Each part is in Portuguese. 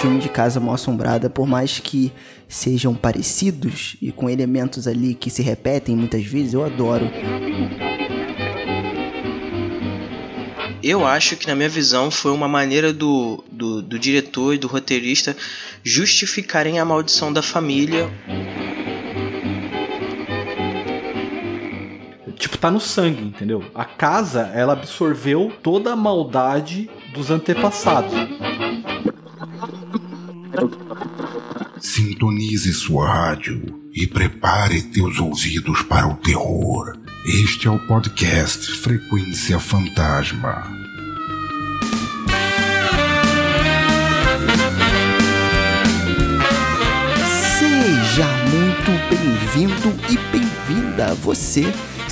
filme de Casa Mal Assombrada, por mais que sejam parecidos e com elementos ali que se repetem muitas vezes, eu adoro. Eu acho que, na minha visão, foi uma maneira do, do, do diretor e do roteirista justificarem a maldição da família. Tipo, tá no sangue, entendeu? A casa, ela absorveu toda a maldade dos antepassados. Sintonize sua rádio e prepare teus ouvidos para o terror. Este é o podcast Frequência Fantasma. Seja muito bem-vindo e bem-vinda você,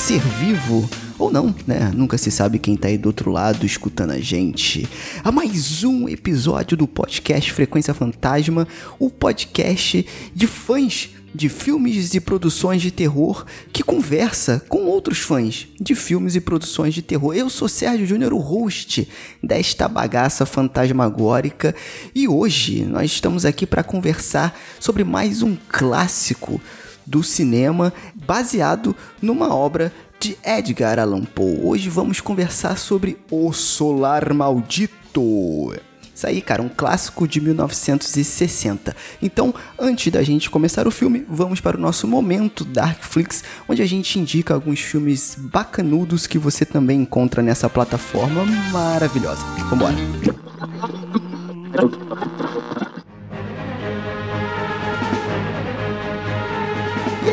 ser vivo ou não, né? Nunca se sabe quem tá aí do outro lado escutando a gente. A mais um episódio do podcast Frequência Fantasma, o podcast de fãs de filmes e produções de terror que conversa com outros fãs de filmes e produções de terror. Eu sou Sérgio Júnior, o host desta bagaça fantasmagórica, e hoje nós estamos aqui para conversar sobre mais um clássico do cinema baseado numa obra de Edgar Allan Poe. Hoje vamos conversar sobre O Solar Maldito. Isso aí, cara, um clássico de 1960. Então, antes da gente começar o filme, vamos para o nosso momento Darkflix, onde a gente indica alguns filmes bacanudos que você também encontra nessa plataforma maravilhosa. Vambora!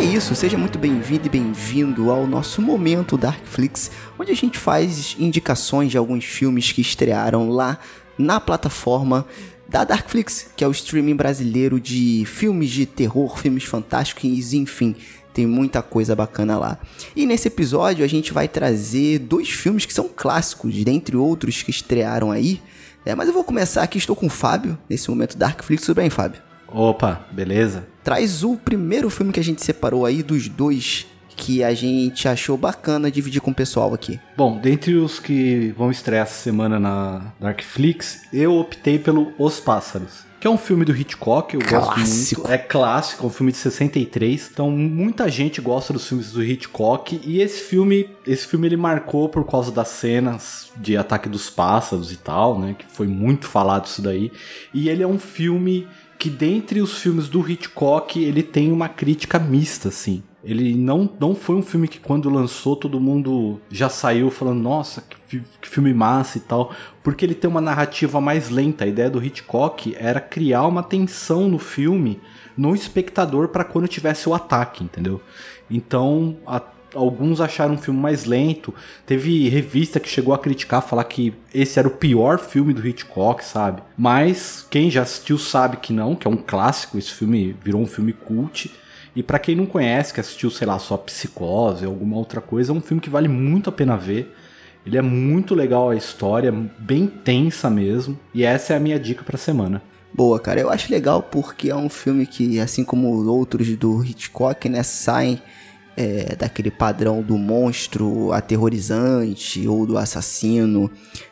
Isso, seja muito bem-vindo e bem-vindo ao nosso momento Darkflix, onde a gente faz indicações de alguns filmes que estrearam lá na plataforma da Darkflix, que é o streaming brasileiro de filmes de terror, filmes fantásticos, enfim, tem muita coisa bacana lá. E nesse episódio a gente vai trazer dois filmes que são clássicos, dentre outros que estrearam aí. É, mas eu vou começar aqui, estou com o Fábio, nesse momento Darkflix. Tudo bem, Fábio? Opa, beleza? Traz o primeiro filme que a gente separou aí dos dois que a gente achou bacana dividir com o pessoal aqui. Bom, dentre os que vão estrear essa semana na Darkflix, eu optei pelo Os Pássaros. Que é um filme do Hitchcock, eu Clássico. gosto muito. É clássico, é um filme de 63. Então, muita gente gosta dos filmes do Hitchcock. E esse filme, esse filme ele marcou por causa das cenas de ataque dos pássaros e tal, né? Que foi muito falado isso daí. E ele é um filme que dentre os filmes do Hitchcock, ele tem uma crítica mista, assim. Ele não, não foi um filme que quando lançou todo mundo já saiu falando, nossa, que, que filme massa e tal. Porque ele tem uma narrativa mais lenta. A ideia do Hitchcock era criar uma tensão no filme, no espectador, para quando tivesse o ataque, entendeu? Então, a- alguns acharam um filme mais lento. Teve revista que chegou a criticar, falar que esse era o pior filme do Hitchcock, sabe? Mas quem já assistiu sabe que não, que é um clássico. Esse filme virou um filme cult. E pra quem não conhece, que assistiu, sei lá, só Psicose alguma outra coisa, é um filme que vale muito a pena ver. Ele é muito legal a história, bem tensa mesmo. E essa é a minha dica pra semana. Boa, cara. Eu acho legal porque é um filme que, assim como outros do Hitchcock, né, saem é, daquele padrão do monstro aterrorizante ou do assassino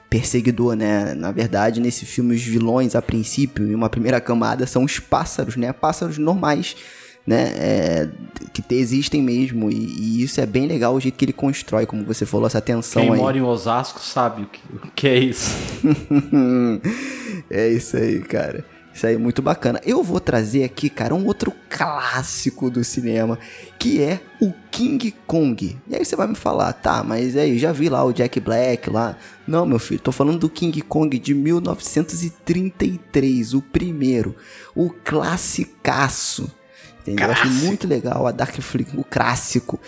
perseguidor, né? Na verdade, nesse filme, os vilões, a princípio, em uma primeira camada, são os pássaros, né? Pássaros normais, né? É, que te- existem mesmo. E, e isso é bem legal o jeito que ele constrói, como você falou, essa tensão Quem aí. mora em Osasco sabe o que, o que é isso. é isso aí, cara. Isso aí, muito bacana. Eu vou trazer aqui, cara, um outro clássico do cinema, que é o King Kong. E aí você vai me falar, tá, mas aí, já vi lá o Jack Black lá. Não, meu filho, tô falando do King Kong de 1933, o primeiro. O classicaço. Entendeu? Eu acho Clássico. muito legal a Darkflix, o clássico,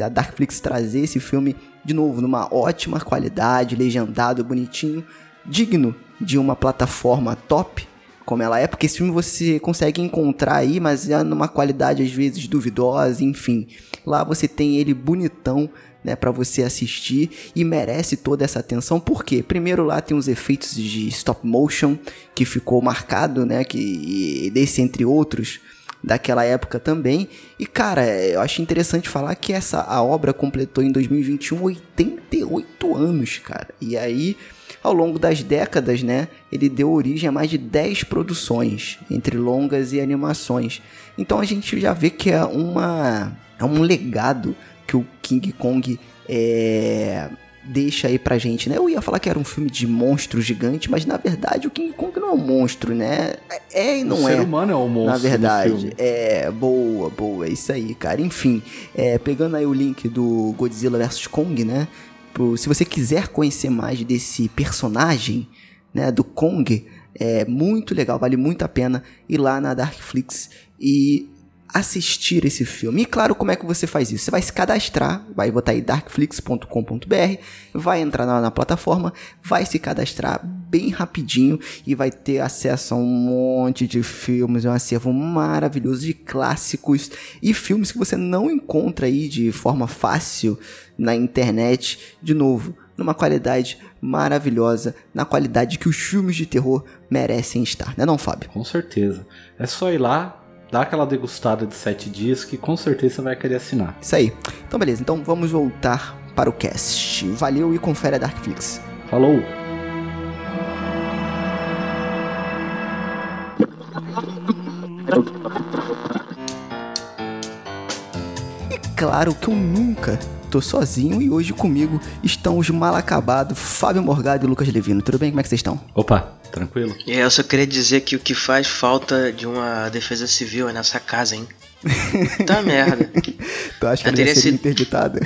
a Darkflix trazer esse filme de novo numa ótima qualidade, legendado, bonitinho, digno de uma plataforma top como ela é, porque esse filme você consegue encontrar aí, mas é numa qualidade às vezes duvidosa, enfim. Lá você tem ele bonitão, né, para você assistir e merece toda essa atenção. Por quê? Primeiro lá tem os efeitos de stop motion que ficou marcado, né, que desse entre outros daquela época também. E cara, eu acho interessante falar que essa a obra completou em 2021 88 anos, cara. E aí, ao longo das décadas, né, ele deu origem a mais de 10 produções, entre longas e animações. Então a gente já vê que é uma é um legado que o King Kong é deixa aí pra gente, né? Eu ia falar que era um filme de monstro gigante, mas na verdade o King Kong não é um monstro, né? É e não o é. O ser humano é um monstro. Na verdade, é boa, boa, é isso aí, cara. Enfim, é, pegando aí o link do Godzilla vs Kong, né? Pro, se você quiser conhecer mais desse personagem, né, do Kong, é muito legal, vale muito a pena ir lá na Darkflix e assistir esse filme. E claro, como é que você faz isso? Você vai se cadastrar, vai botar aí darkflix.com.br, vai entrar na, na, plataforma, vai se cadastrar bem rapidinho e vai ter acesso a um monte de filmes, um acervo maravilhoso de clássicos e filmes que você não encontra aí de forma fácil na internet. De novo, numa qualidade maravilhosa, na qualidade que os filmes de terror merecem estar, né não, Fábio? Com certeza. É só ir lá, dá aquela degustada de sete dias que com certeza você vai querer assinar. Isso aí. Então, beleza. Então vamos voltar para o cast. Valeu e confere a Darkflix. Falou! E claro que eu nunca tô sozinho e hoje comigo estão os mal acabados Fábio Morgado e Lucas Levino. Tudo bem? Como é que vocês estão? Opa, tranquilo? E eu só queria dizer que o que faz falta de uma defesa civil é nessa casa, hein? tá merda. tu acha que ela teria sido interditada?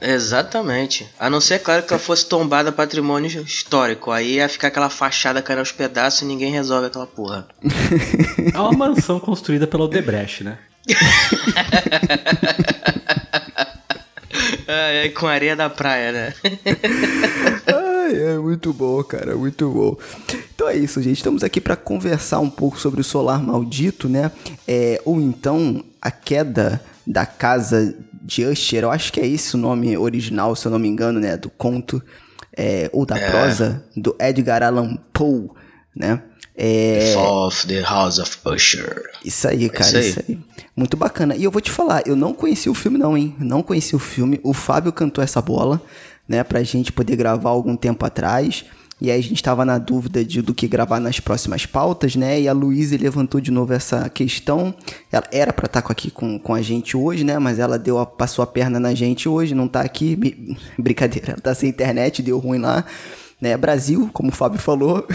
Exatamente. A não ser, claro, que ela fosse tombada patrimônio histórico. Aí ia ficar aquela fachada caindo aos pedaços e ninguém resolve aquela porra. É uma mansão construída pela Odebrecht, né? É, é, com areia da praia, né? Ai, é muito bom, cara, muito bom. Então é isso, gente. Estamos aqui para conversar um pouco sobre o solar maldito, né? É, ou então a queda da casa de Usher. Eu acho que é esse o nome original, se eu não me engano, né? Do conto é, ou da é. prosa do Edgar Allan Poe, né? É... The Fall of the House of Usher. Isso aí, cara, isso aí. isso aí. Muito bacana. E eu vou te falar, eu não conheci o filme não, hein? Não conheci o filme. O Fábio cantou essa bola, né, pra gente poder gravar algum tempo atrás. E aí a gente tava na dúvida de, do que gravar nas próximas pautas, né? E a Luísa levantou de novo essa questão. Ela era para estar tá aqui com, com a gente hoje, né? Mas ela deu a, passou a perna na gente hoje, não tá aqui. Brincadeira, ela tá sem internet, deu ruim lá. Né? Brasil, como o Fábio falou,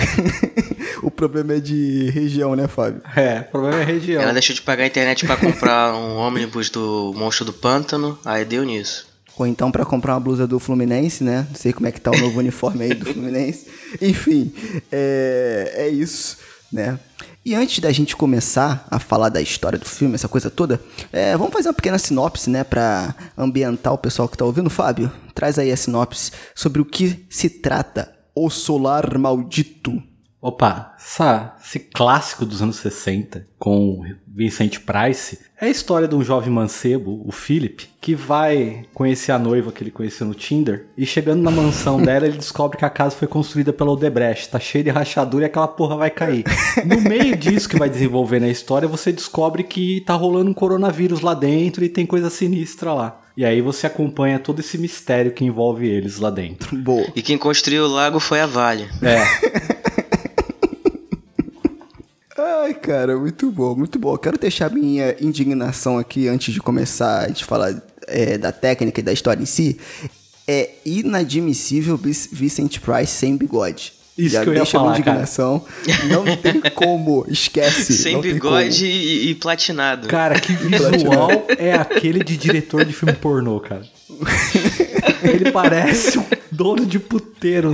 o problema é de região, né, Fábio? É, o problema é região. Ela deixou de pagar a internet para comprar um ônibus do Monstro do Pântano, aí deu nisso. Ou então para comprar uma blusa do Fluminense, né? Não sei como é que tá o novo uniforme aí do Fluminense. Enfim, é, é isso, né? E antes da gente começar a falar da história do filme, essa coisa toda, é, vamos fazer uma pequena sinopse, né, para ambientar o pessoal que tá ouvindo. Fábio, traz aí a sinopse sobre o que se trata O Solar Maldito. Opa, essa, esse clássico dos anos 60 com Vincent Price é a história de um jovem mancebo, o Philip, que vai conhecer a noiva que ele conheceu no Tinder e chegando na mansão dela ele descobre que a casa foi construída pela Odebrecht, tá cheia de rachadura e aquela porra vai cair. No meio disso que vai desenvolvendo a história, você descobre que tá rolando um coronavírus lá dentro e tem coisa sinistra lá. E aí você acompanha todo esse mistério que envolve eles lá dentro. Boa. E quem construiu o lago foi a Vale. É. Ai, cara, muito bom, muito bom. Eu quero deixar minha indignação aqui antes de começar a falar é, da técnica e da história em si. É inadmissível Vicent Price sem bigode. Isso Já que eu ia falar, indignação. Cara. Não tem como, esquece. Sem bigode e, e, platinado. Cara, que visual é aquele de diretor de filme pornô, cara? Ele parece um dono de puteiro.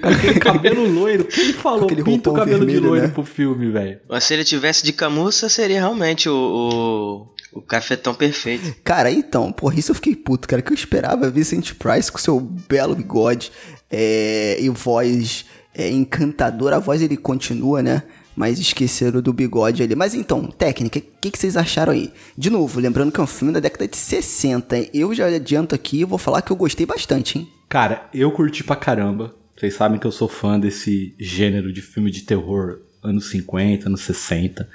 Com aquele cabelo loiro. Quem falou aquele pinta o cabelo vermelho, de loiro né? pro filme, velho? Mas se ele tivesse de camuça, seria realmente o, o, o cafetão perfeito. Cara, então, porra, isso eu fiquei puto, cara. Que eu esperava Vicent Price com seu belo bigode é, e voz é, encantadora. A voz ele continua, né? Mas esqueceram do bigode ali. Mas então, técnica, o que, que, vocês acharam aí? De novo, lembrando que é um filme da década de 60. Eu já adianto aqui e vou falar que eu gostei bastante, hein? Cara, eu curti pra caramba. Vocês sabem que eu sou fã desse gênero de filme de terror anos 50, anos 60.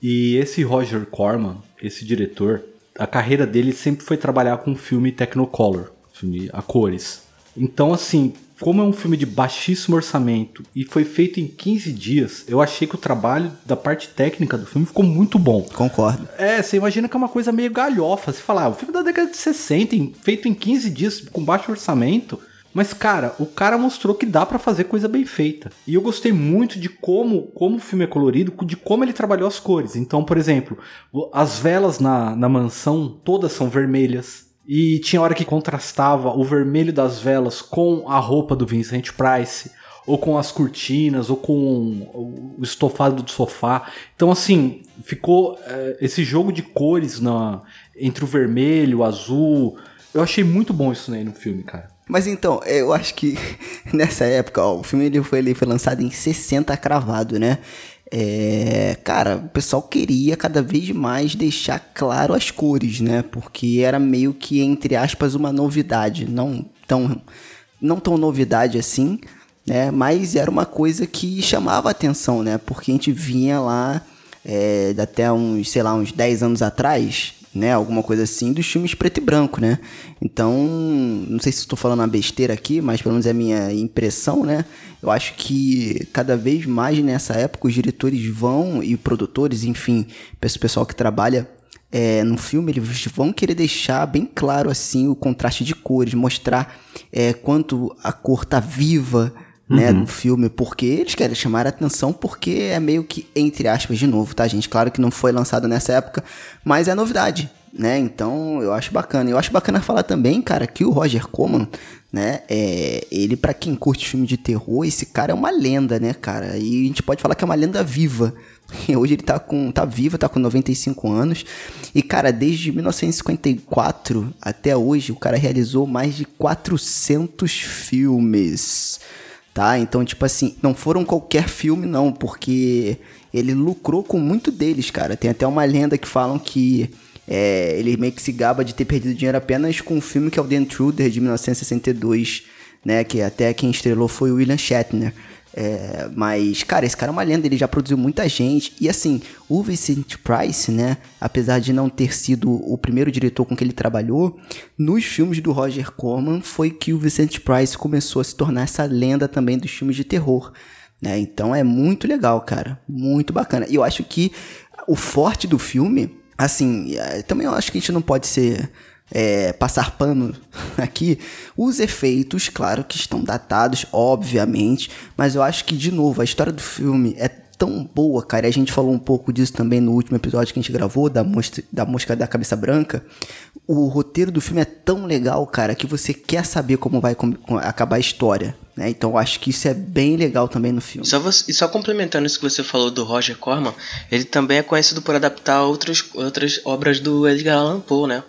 E esse Roger Corman, esse diretor, a carreira dele sempre foi trabalhar com filme Technicolor, filme a cores. Então, assim, como é um filme de baixíssimo orçamento e foi feito em 15 dias, eu achei que o trabalho da parte técnica do filme ficou muito bom. Concordo. É, você imagina que é uma coisa meio galhofa. Você fala, ah, o filme da década de 60, feito em 15 dias, com baixo orçamento. Mas, cara, o cara mostrou que dá para fazer coisa bem feita. E eu gostei muito de como, como o filme é colorido, de como ele trabalhou as cores. Então, por exemplo, as velas na, na mansão todas são vermelhas. E tinha hora que contrastava o vermelho das velas com a roupa do Vincent Price, ou com as cortinas, ou com o estofado do sofá. Então, assim, ficou é, esse jogo de cores na, entre o vermelho, o azul. Eu achei muito bom isso aí no filme, cara. Mas então, eu acho que nessa época, ó, o filme ele foi, ele foi lançado em 60 cravado, né? É, cara, o pessoal queria cada vez mais deixar claro as cores, né? Porque era meio que, entre aspas, uma novidade. Não tão, não tão novidade assim, né? Mas era uma coisa que chamava atenção, né? Porque a gente vinha lá é, até uns, sei lá, uns 10 anos atrás, né? Alguma coisa assim, dos filmes preto e branco, né? Então, não sei se estou falando uma besteira aqui, mas pelo menos é a minha impressão, né? Eu acho que cada vez mais nessa época os diretores vão, e produtores, enfim, pessoal que trabalha é, no filme, eles vão querer deixar bem claro assim o contraste de cores, mostrar é, quanto a cor tá viva, né, uhum. do filme, porque eles querem chamar a atenção, porque é meio que, entre aspas, de novo, tá, gente? Claro que não foi lançado nessa época, mas é novidade, né? Então eu acho bacana. Eu acho bacana falar também, cara, que o Roger Corman, né, é, ele, para quem curte filme de terror, esse cara é uma lenda, né, cara? E a gente pode falar que é uma lenda viva. Hoje ele tá com tá vivo, tá com 95 anos. E cara, desde 1954 até hoje, o cara realizou mais de 400 filmes tá? Então, tipo assim, não foram qualquer filme, não, porque ele lucrou com muito deles, cara. Tem até uma lenda que falam que é, ele meio que se gaba de ter perdido dinheiro apenas com um filme que é o The Intruder, de 1962, né? Que até quem estrelou foi o William Shatner. É, mas, cara, esse cara é uma lenda, ele já produziu muita gente. E assim, o Vincent Price, né? Apesar de não ter sido o primeiro diretor com que ele trabalhou, nos filmes do Roger Corman foi que o Vincent Price começou a se tornar essa lenda também dos filmes de terror. Né? Então é muito legal, cara. Muito bacana. E eu acho que o forte do filme, assim, é, também eu acho que a gente não pode ser é, passar pano aqui, os efeitos, claro que estão datados, obviamente, mas eu acho que, de novo, a história do filme é tão boa, cara. E a gente falou um pouco disso também no último episódio que a gente gravou, da, mostra, da Mosca da Cabeça Branca. O roteiro do filme é tão legal, cara, que você quer saber como vai acabar a história. Né? Então eu acho que isso é bem legal também no filme. Só você, e só complementando isso que você falou do Roger Corman, ele também é conhecido por adaptar outras obras do Edgar Allan Poe, né?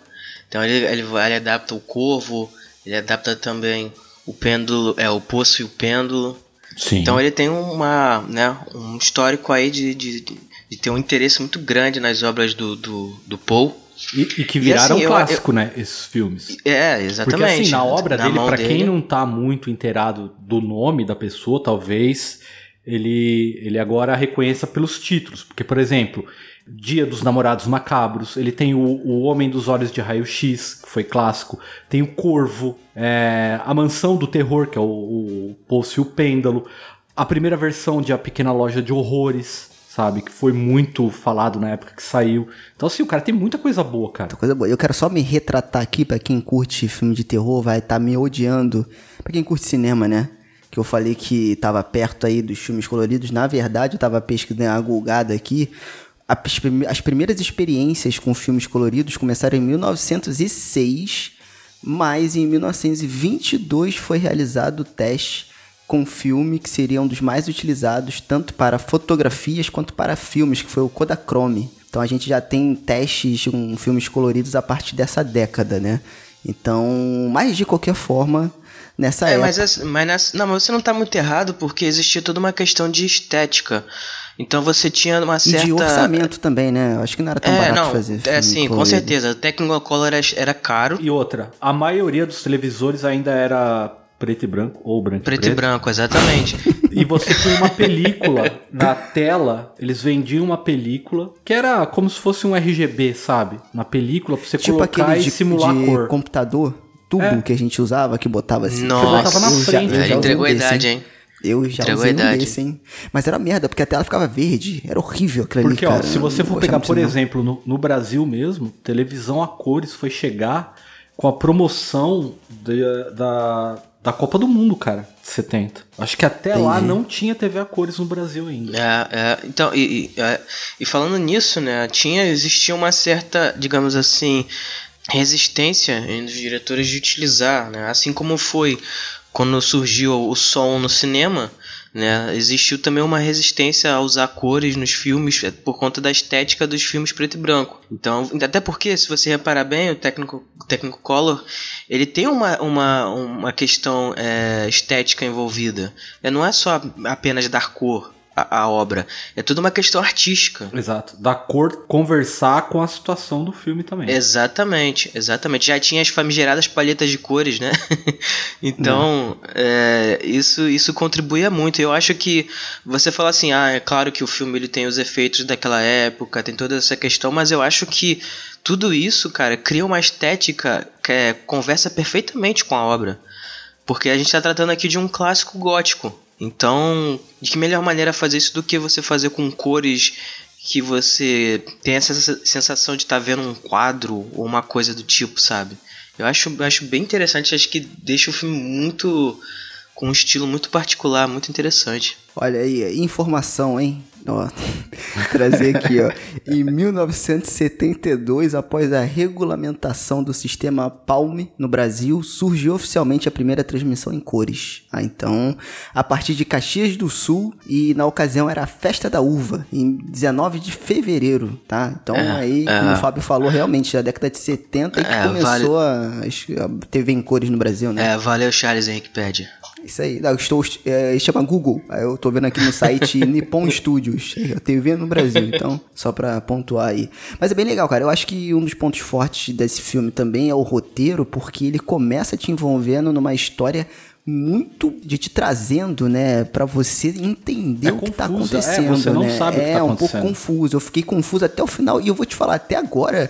Então ele, ele, ele adapta o corvo, ele adapta também o pêndulo, é o poço e o pêndulo. Sim. Então ele tem uma, né, um histórico aí de, de, de ter um interesse muito grande nas obras do, do, do Poe. E, e, que viraram e assim, clássico, eu, eu, né? Esses filmes. É, exatamente. Porque assim, na obra na dele, para quem não tá muito inteirado do nome da pessoa, talvez ele, ele agora reconheça pelos títulos. Porque, por exemplo, Dia dos Namorados Macabros, ele tem o, o Homem dos Olhos de Raio-X, que foi clássico, tem o Corvo, é, A Mansão do Terror, que é o, o e o Pêndulo, a primeira versão de A Pequena Loja de Horrores, sabe? Que foi muito falado na época que saiu. Então, assim, o cara tem muita coisa boa, cara. Muita coisa boa. Eu quero só me retratar aqui, para quem curte filme de terror, vai estar tá me odiando. Pra quem curte cinema, né? Que eu falei que tava perto aí dos filmes coloridos. Na verdade, eu tava pesquisando a gulgada aqui as primeiras experiências com filmes coloridos começaram em 1906, mas em 1922 foi realizado o teste com filme que seria um dos mais utilizados tanto para fotografias quanto para filmes, que foi o Kodachrome. Então a gente já tem testes com filmes coloridos a partir dessa década, né? Então, mas de qualquer forma, nessa é, época... Mas, mas não, mas você não está muito errado, porque existia toda uma questão de estética. Então você tinha uma certa. E de orçamento também, né? Acho que não era tão é, barato não, fazer. É, sim, com certeza. O Technicolor era, era caro. E outra, a maioria dos televisores ainda era preto e branco ou branco preto e, preto. e branco exatamente e você põe uma película na tela, eles vendiam uma película que era como se fosse um RGB, sabe? Na película pra você tipo colocar aquele e de, simular de cor. computador, tubo É. que a gente usava, que botava assim. Nossa, botava na já- frente, já usei entregou a desse, idade, hein? hein? Eu já Entregou usei um desse, hein? Mas era merda, porque a tela ficava verde. Era horrível aquilo Porque, ali, ó, se você for pegar, por exemplo, no, no Brasil mesmo, televisão a cores foi chegar com a promoção da, da, da Copa do Mundo, cara, de 70. Acho que até lá Entendi. não tinha TV a cores no Brasil ainda. É, é, então, e, e, é, e falando nisso, né, tinha, existia uma certa, digamos assim, resistência entre os diretores de utilizar, né, assim como foi quando surgiu o som no cinema, né, existiu também uma resistência a usar cores nos filmes é, por conta da estética dos filmes preto e branco. Então, até porque, se você reparar bem, o técnico, técnico Color, ele tem uma, uma, uma questão é, estética envolvida. É, não é só apenas dar cor à, à obra, é tudo uma questão artística. Exato. Da cor conversar com a situação do filme também. Exatamente, exatamente. Já tinha as famigeradas palhetas de cores, né? então, é, isso, isso contribuía muito. Eu acho que você fala assim, ah, é claro que o filme ele tem os efeitos daquela época, tem toda essa questão, mas eu acho que tudo isso, cara, cria uma estética que é, conversa perfeitamente com a obra. Porque a gente está tratando aqui de um clássico gótico. Então, de que melhor maneira fazer isso do que você fazer com cores que você tem essa sensação de estar vendo um quadro ou uma coisa do tipo, sabe? Eu acho, acho bem interessante, acho que deixa o filme muito. com um estilo muito particular, muito interessante. Olha aí, informação, hein? Ó, trazer aqui, ó. Em 1972, após a regulamentação do sistema Palm no Brasil, surgiu oficialmente a primeira transmissão em cores. Ah, então, a partir de Caxias do Sul, e na ocasião era a Festa da Uva, em 19 de fevereiro, tá? Então, É, aí, é. como o Fábio falou, realmente, na década de 70 é que É, começou a, a TV em cores no Brasil, né? É, valeu, Charles Henrique Isso aí, não, eu estou, é, chama Google. Eu tô vendo aqui no site Nippon Studios, é, TV no Brasil, então, só pra pontuar aí. Mas é bem legal, cara. Eu acho que um dos pontos fortes desse filme também é o roteiro, porque ele começa te envolvendo numa história muito de te trazendo, né, Pra você entender É o que tá confusa, é, acontecendo, você não né? sabe o que é tá um pouco acontecendo. confuso. Eu fiquei confuso até o final e eu vou te falar até agora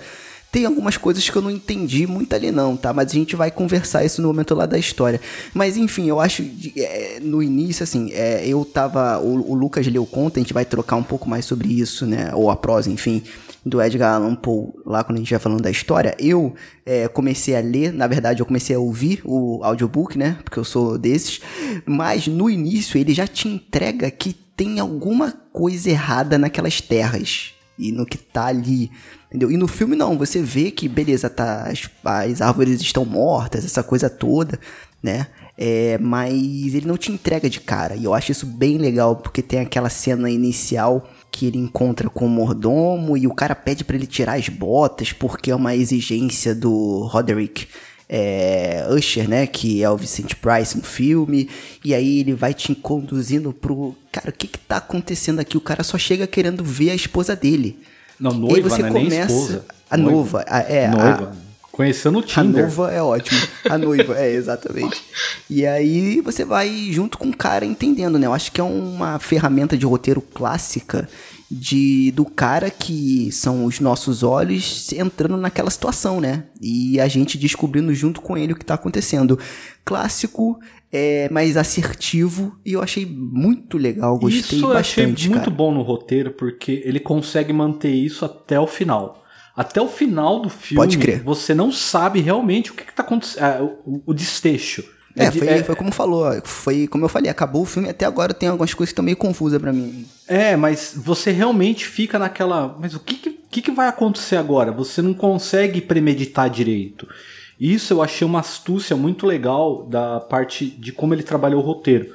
tem algumas coisas que eu não entendi muito ali não, tá? Mas a gente vai conversar isso no momento lá da história. Mas enfim, eu acho é, no início assim, é, eu tava o, o Lucas leu conta, a gente vai trocar um pouco mais sobre isso, né? Ou a prosa, enfim, do Edgar Allan Poe lá quando a gente vai falando da história. Eu é, comecei a ler, na verdade eu comecei a ouvir o audiobook, né? Porque eu sou desses. Mas no início ele já te entrega que tem alguma coisa errada naquelas terras e no que tá ali, entendeu? E no filme não, você vê que, beleza, tá, as, as árvores estão mortas, essa coisa toda, né? É, mas ele não te entrega de cara, e eu acho isso bem legal, porque tem aquela cena inicial que ele encontra com o mordomo e o cara pede pra ele tirar as botas porque é uma exigência do Roderick é, Usher, né? Que é o Vicente Price no filme. E aí ele vai te conduzindo pro. Cara, o que que tá acontecendo aqui? O cara só chega querendo ver a esposa dele. Não, E aí noiva, você né? Começa. A nova, a- é. a- Noiva. Conheceu no a Tinder. noiva é ótimo. A noiva, é, exatamente. E aí você vai junto com o cara entendendo, né? Eu acho que é uma ferramenta de roteiro clássica de do cara que são os nossos olhos entrando naquela situação, né? E a gente descobrindo junto com ele o que tá acontecendo. Clássico, é mais assertivo e eu achei muito legal, gostei isso eu achei bastante, muito cara. bom no roteiro, porque ele consegue manter isso até o final. Até o final do filme, Pode crer. você não sabe realmente o que, que tá acontecendo. ah, o, o desfecho. É, de- foi, foi como falou, foi como eu falei, acabou o filme, até agora tem algumas coisas que estão meio confusas pra mim. É, mas você realmente fica naquela. Mas o que, que que vai acontecer agora? Você não consegue premeditar direito. Isso eu achei uma astúcia muito legal da parte de como ele trabalhou o roteiro.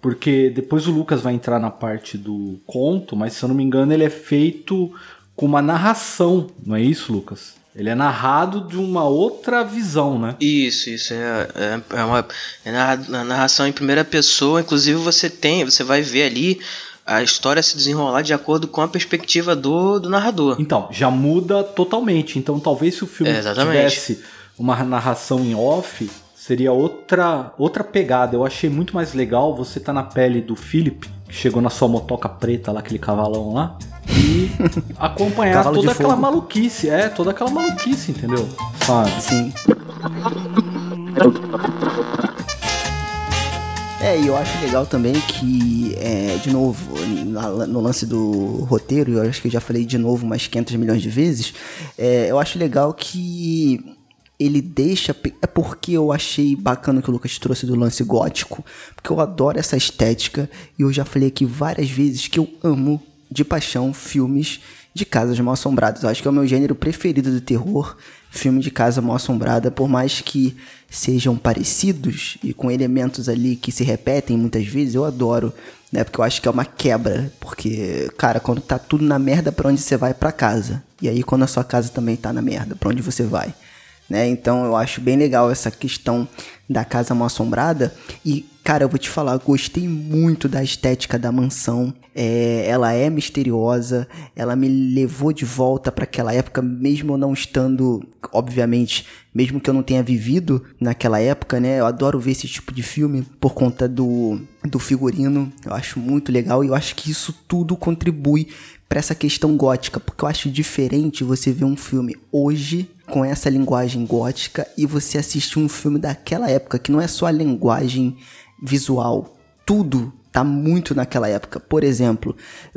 Porque depois o Lucas vai entrar na parte do conto, mas se eu não me engano, ele é feito com uma narração, não é isso, Lucas? Ele é narrado de uma outra visão, né? Isso, isso é, é, é uma é na narração em primeira pessoa. Inclusive você tem, você vai ver ali a história se desenrolar de acordo com a perspectiva do, do narrador. Então, já muda totalmente. Então, talvez se o filme É, exatamente. tivesse uma narração em off, seria outra outra pegada. Eu achei muito mais legal você tá na pele do Philip, que chegou na sua motoca preta lá, aquele cavalão lá, e acompanhar toda aquela maluquice. É, toda aquela maluquice, entendeu? Sabe? Sim. É, e eu acho legal também que, é, de novo, no lance do roteiro, eu acho que eu já falei de novo umas 500 milhões de vezes, é, eu acho legal que ele deixa. É porque eu achei bacana que o Lucas trouxe do lance gótico, porque eu adoro essa estética e eu já falei aqui várias vezes que eu amo de paixão filmes de casas mal assombradas. Eu acho que é o meu gênero preferido do terror, filme de casa mal assombrada, por mais que sejam parecidos e com elementos ali que se repetem muitas vezes, eu adoro, né? Porque eu acho que é uma quebra, porque, cara, quando tá tudo na merda, para onde você vai? para casa. E aí quando a sua casa também tá na merda, para onde você vai? Né? Então eu acho bem legal essa questão da casa mal assombrada e Cara, eu vou te falar, gostei muito da estética da mansão. É, ela é misteriosa, ela me levou de volta para aquela época, mesmo eu não estando, obviamente, mesmo que eu não tenha vivido naquela época, né? Eu adoro ver esse tipo de filme por conta do, do figurino. Eu acho muito legal e eu acho que isso tudo contribui para essa questão gótica, porque eu acho diferente você ver um filme hoje com essa linguagem gótica e você assistir um filme daquela época que não é só a linguagem visual, tudo tá muito naquela época. Por exemplo,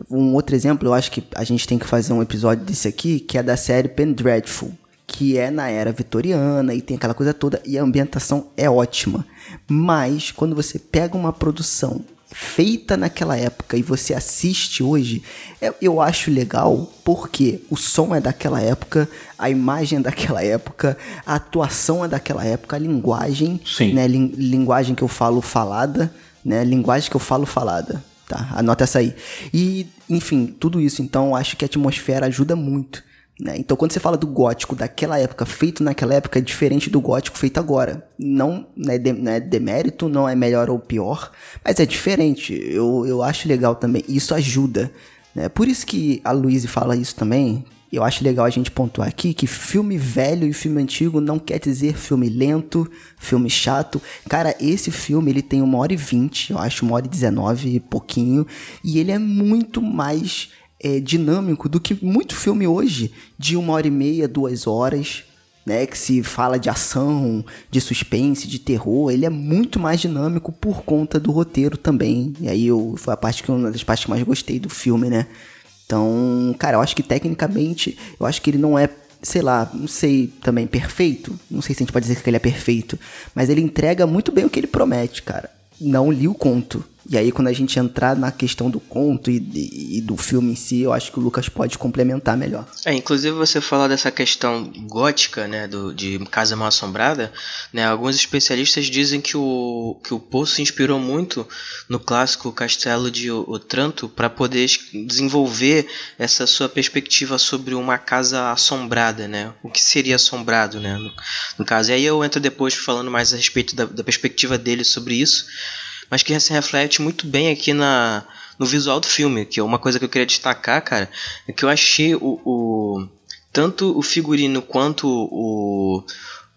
um outro exemplo, eu acho que a gente tem que fazer um episódio desse aqui, que é da série Pen Dreadful, que é na era vitoriana e tem aquela coisa toda e a ambientação é ótima. Mas quando você pega uma produção feita naquela época e você assiste hoje, é, eu acho legal porque o som é daquela época, a imagem é daquela época, a atuação é daquela época, a linguagem, Sim. né, linguagem que eu falo falada, né, linguagem que eu falo falada, tá? Anota essa aí. E, enfim, tudo isso, então, eu acho que a atmosfera ajuda muito. Né? Então, quando você fala do gótico daquela época, feito naquela época, é diferente do gótico feito agora. Não, é, de, não é demérito, não é melhor ou pior, mas é diferente. Eu, eu acho legal também. Isso ajuda. Né? Por isso que a Luísa fala isso também. Eu acho legal a gente pontuar aqui que filme velho e filme antigo não quer dizer filme lento, filme chato. Cara, esse filme ele tem uma hora e vinte, eu acho uma hora e dezenove e pouquinho, e ele é muito mais é, dinâmico do que muito filme hoje, de uma hora e meia, duas horas, né? Que se fala de ação, de suspense, de terror, ele é muito mais dinâmico por conta do roteiro também. E aí eu, foi a parte que uma das partes que mais gostei do filme, né? Então, cara, eu acho que tecnicamente, eu acho que ele não é sei lá, não sei também, perfeito. Não sei se a gente pode dizer que ele é perfeito. Mas ele entrega muito bem o que ele promete, cara. Não li o conto. E aí, quando a gente entrar na questão do conto e, e, e, do filme em si, eu acho que o Lucas pode complementar melhor. É, inclusive você falar dessa questão gótica, né, do, de Casa Mal Assombrada, né, alguns especialistas dizem que o, que o Poe se inspirou muito no clássico Castelo de Otranto para poder desenvolver essa sua perspectiva sobre uma casa assombrada, né, o que seria assombrado, né, no, no caso. E aí eu entro depois falando mais a respeito da, da perspectiva dele sobre isso, mas que se reflete muito bem aqui na, no visual do filme, que é uma coisa que eu queria destacar, cara, é que eu achei o, o tanto o figurino quanto o,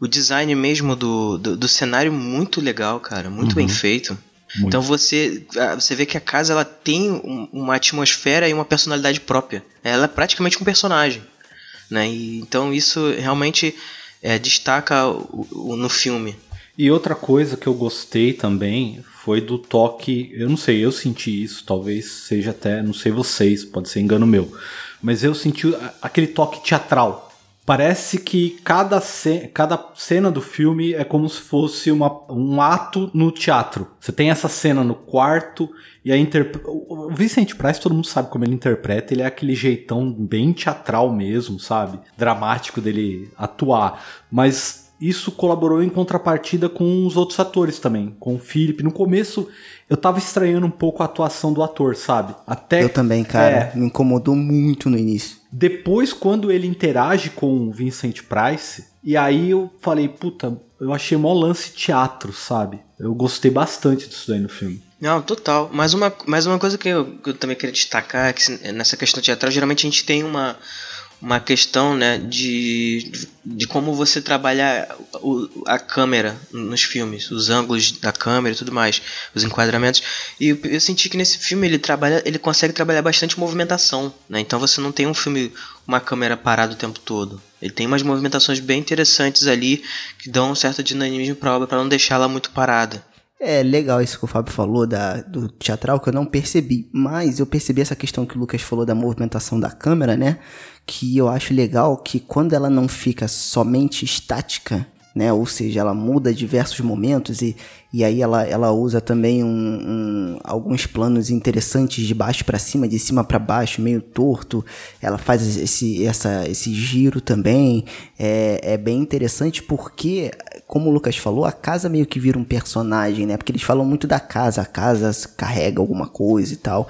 o design mesmo do, do, do cenário muito legal, cara, muito uhum. bem feito. Muito. Então você, você vê que a casa ela tem uma atmosfera e uma personalidade própria. Ela é praticamente um personagem. Né? E, então isso realmente é, destaca o, o, no filme. E outra coisa que eu gostei também foi do toque. Eu não sei, eu senti isso, talvez seja até, não sei vocês, pode ser engano meu. Mas eu senti aquele toque teatral. Parece que cada, ce cada cena do filme é como se fosse uma, um ato no teatro. Você tem essa cena no quarto e a interp... O Vicente Price, todo mundo sabe como ele interpreta, ele é aquele jeitão bem teatral mesmo, sabe? Dramático dele atuar. Mas isso colaborou em contrapartida com os outros atores também, com o Philip. No começo eu tava estranhando um pouco a atuação do ator, sabe? Até Eu também, cara, é, me incomodou muito no início. Depois quando ele interage com o Vincent Price, e aí eu falei, puta, eu achei mó lance teatro, sabe? Eu gostei bastante disso daí no filme. Não, total. Mas uma, mas uma coisa que eu, que eu também queria destacar é que nessa questão teatral, geralmente a gente tem uma uma questão né, de, de como você trabalhar a câmera nos filmes, os ângulos da câmera e tudo mais, os enquadramentos. E eu, eu senti que nesse filme ele trabalha, ele consegue trabalhar bastante movimentação, né? Então você não tem um filme uma câmera parada o tempo todo. Ele tem umas movimentações bem interessantes ali que dão um certo dinamismo para a obra para não deixá-la muito parada. É legal isso que o Fábio falou da, do teatral, que eu não percebi. Mas eu percebi essa questão que o Lucas falou da movimentação da câmera, né? Que eu acho legal que quando ela não fica somente estática, né? Ou seja, ela muda diversos momentos e, e aí ela, ela usa também um, um alguns planos interessantes de baixo para cima, de cima para baixo, meio torto. Ela faz esse, essa, esse giro também. É, é bem interessante porque, como o Lucas falou, a casa meio que vira um personagem, né? Porque eles falam muito da casa, a casa carrega alguma coisa e tal.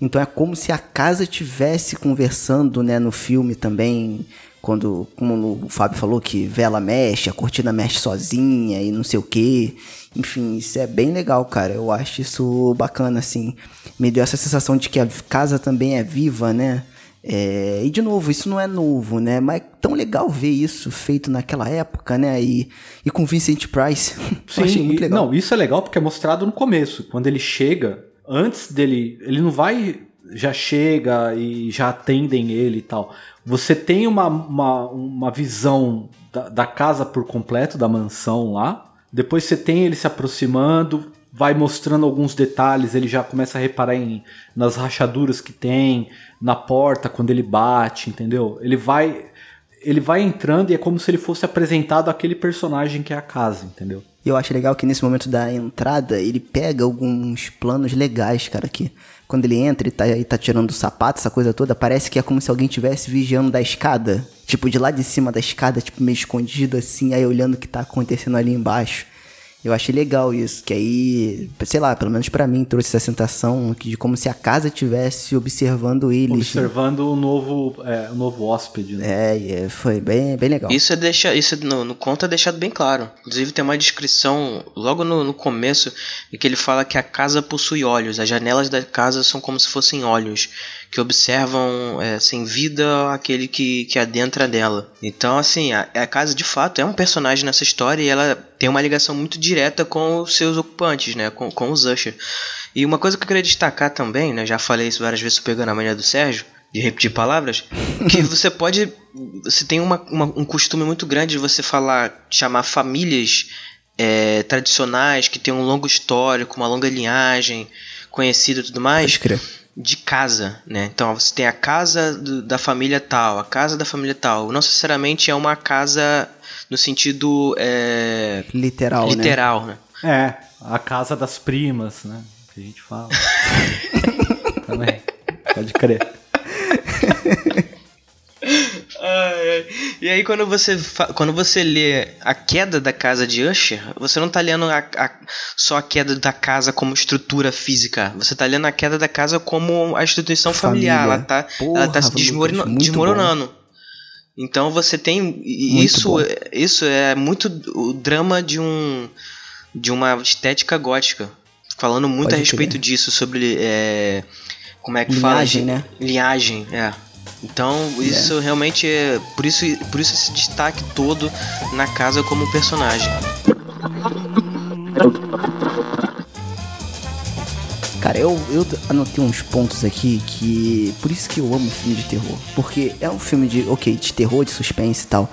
Então é como se a casa tivesse conversando, né, no filme também quando, como o Fábio falou, que vela mexe, a cortina mexe sozinha e não sei o que. Enfim, isso é bem legal, cara. Eu acho isso bacana, assim. Me deu essa sensação de que a casa também é viva, né? É, e de novo, isso não é novo, né? Mas é tão legal ver isso feito naquela época, né? E, e com Vincent Price. Sim, achei muito legal. Não, isso é legal porque é mostrado no começo. Quando ele chega, antes dele. Ele não vai. Já chega e já atendem ele e tal você tem uma, uma, uma visão da, da, casa por completo, da mansão lá. Depois você tem ele se aproximando, vai mostrando alguns detalhes, ele já começa a reparar em, nas rachaduras que tem, na porta quando ele bate, entendeu? Ele vai ele vai entrando e é como se ele fosse apresentado aquele personagem que é a casa, entendeu? Eu acho legal que nesse momento da entrada, ele pega alguns planos legais, cara, que quando ele entra e tá, e tá tirando o sapato, essa coisa toda, parece que é como se alguém estivesse vigiando da escada. Tipo, de lá de cima da escada, tipo, meio escondido assim, aí olhando o que tá acontecendo ali embaixo. Eu achei legal isso, que aí, sei lá, pelo menos para mim trouxe essa sensação de como se a casa tivesse observando eles. Observando o novo, é, o novo hóspede, né? É, foi bem, bem legal. Isso é deixa, isso no, no conto é deixado bem claro. Inclusive tem uma descrição logo no, no começo em que ele fala que a casa possui olhos, as janelas da casa são como se fossem olhos que observam é, sem vida aquele que, que adentra dela. Então, assim, a, a casa de fato é um personagem nessa história e ela tem uma ligação muito direta com os seus ocupantes, né? Com, com os Usher. E uma coisa que eu queria destacar também, né? Já falei isso várias vezes pegando a mania do Sérgio, de repetir palavras, que você pode. Você tem uma, uma, um costume muito grande de você falar, chamar famílias é, tradicionais que têm um longo histórico, uma longa linhagem, conhecida e tudo mais. De casa, né? Então você tem a casa do, da família tal, a casa da família tal. Não necessariamente é uma casa no sentido é, literal, né? literal, né? né? É, a casa das primas, né? Que a gente fala. Também. Pode crer. E aí quando você, quando você lê a queda da casa de Usher, você não está lendo a, a, só a queda da casa como estrutura física. Você está lendo a queda da casa como a instituição familiar. Ela está ela tá se desmorona, desmoronando. Bom. Então você tem isso, isso é muito o drama de um de uma estética gótica, falando muito Pode a respeito crer. disso sobre é, como é que Linhagem, fala? né? Linhagem, é. Então, isso é. realmente é. Por isso, por isso esse destaque todo na casa como personagem. Cara, eu, eu anotei uns pontos aqui que. Por isso que eu amo filme de terror. Porque é um filme de. Ok, de terror, de suspense e tal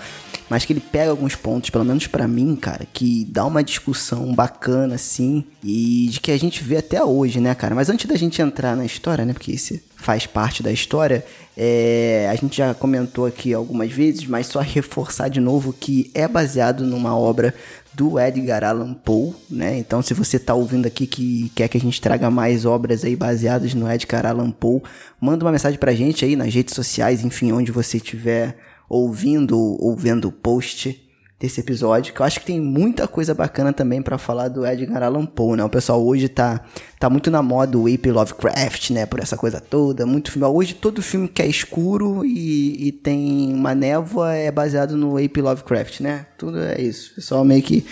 mas que ele pega alguns pontos, pelo menos para mim, cara, que dá uma discussão bacana, assim, e de que a gente vê até hoje, né, cara? Mas antes da gente entrar na história, né, porque isso faz parte da história, é, a gente já comentou aqui algumas vezes, mas só reforçar de novo que é baseado numa obra do Edgar Allan Poe, né? Então, se você tá ouvindo aqui que quer que a gente traga mais obras aí baseadas no Edgar Allan Poe, manda uma mensagem pra gente aí nas redes sociais, enfim, onde você estiver ouvindo ou vendo o post desse episódio, que eu acho que tem muita coisa bacana também para falar do Edgar Allan Poe, né? O pessoal hoje tá, tá muito na moda o Ape Lovecraft, né? Por essa coisa toda, muito filme. Hoje todo filme que é escuro e, e tem uma névoa é baseado no Ape Lovecraft, né? Tudo é isso. O pessoal meio que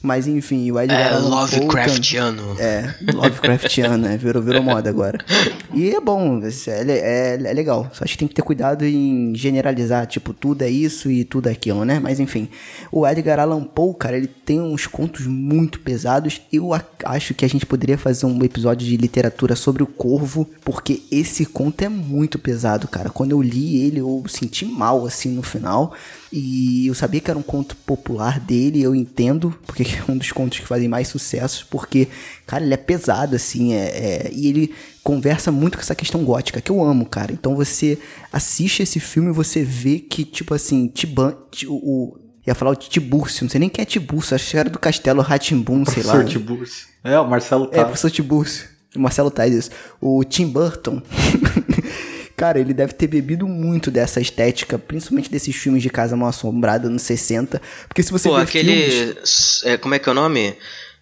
Mas enfim, o Edgar É, Allan Poe... Lovecraftiano. É, Lovecraftiano, né? Virou, virou moda agora. E é bom, é, é, é legal. Só acho que tem que ter cuidado em generalizar, tipo, tudo é isso e tudo é aquilo, né? Mas enfim, o Edgar Allan Poe, cara, ele tem uns contos muito pesados. Eu acho que a gente poderia fazer um episódio de literatura sobre o Corvo, porque esse conto é muito pesado, cara. Quando eu li ele, eu senti mal, assim, no final. E eu sabia que era um conto popular dele, eu entendo, porque é um dos contos que fazem mais sucesso, porque, cara, ele é pesado, assim, é, é, e ele conversa muito com essa questão gótica, que eu amo, cara. Então você assiste esse filme e você vê que, tipo assim, Tiban, o, o ia falar o Tibúrcio, não sei nem quem é Tibúrcio, acho que era do Castelo Ratimbum, sei lá. Professor Tibúrcio. É, o Marcelo Tais. É, professor Tibúrcio. Marcelo Tais, isso. O Tim Burton. Cara, ele deve ter bebido muito dessa estética, principalmente desses filmes de Casa Mal Assombrada nos 60. Porque se você Pô, ver aquele. filmes... É, como é que é o nome?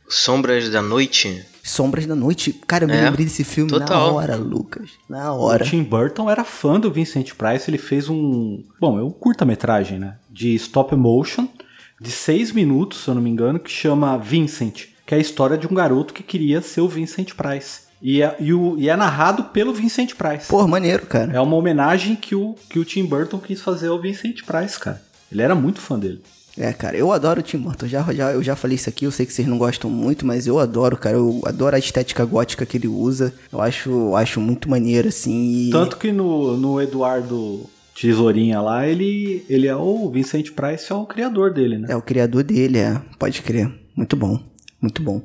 Sombras da Noite? Sombras da Noite. Cara, eu me É, lembrei desse filme na total. hora, Lucas. Na O hora. Tim Burton era fã do Vincent Price, ele fez um. Bom, é um curta-metragem, né? De stop motion, de seis minutos, se eu não me engano, que chama Vincent, que é a história de um garoto que queria ser o Vincent Price. E é, e o- e é narrado pelo Vincent Price. Pô, maneiro, cara. É uma homenagem que o, que o Tim Burton quis fazer ao Vincent Price, cara. Ele era muito fã dele. É, cara, eu adoro o Tim Burton. Já, já, eu já falei isso aqui, eu sei que vocês não gostam muito, mas eu adoro, cara. Eu adoro a estética gótica que ele usa. Eu acho, acho muito maneiro, assim. E... Tanto que no, no Eduardo Tesourinha lá, ele, ele é o Vincent Price, é o criador dele, né? É o criador dele, é. Pode crer. Muito bom. Muito bom.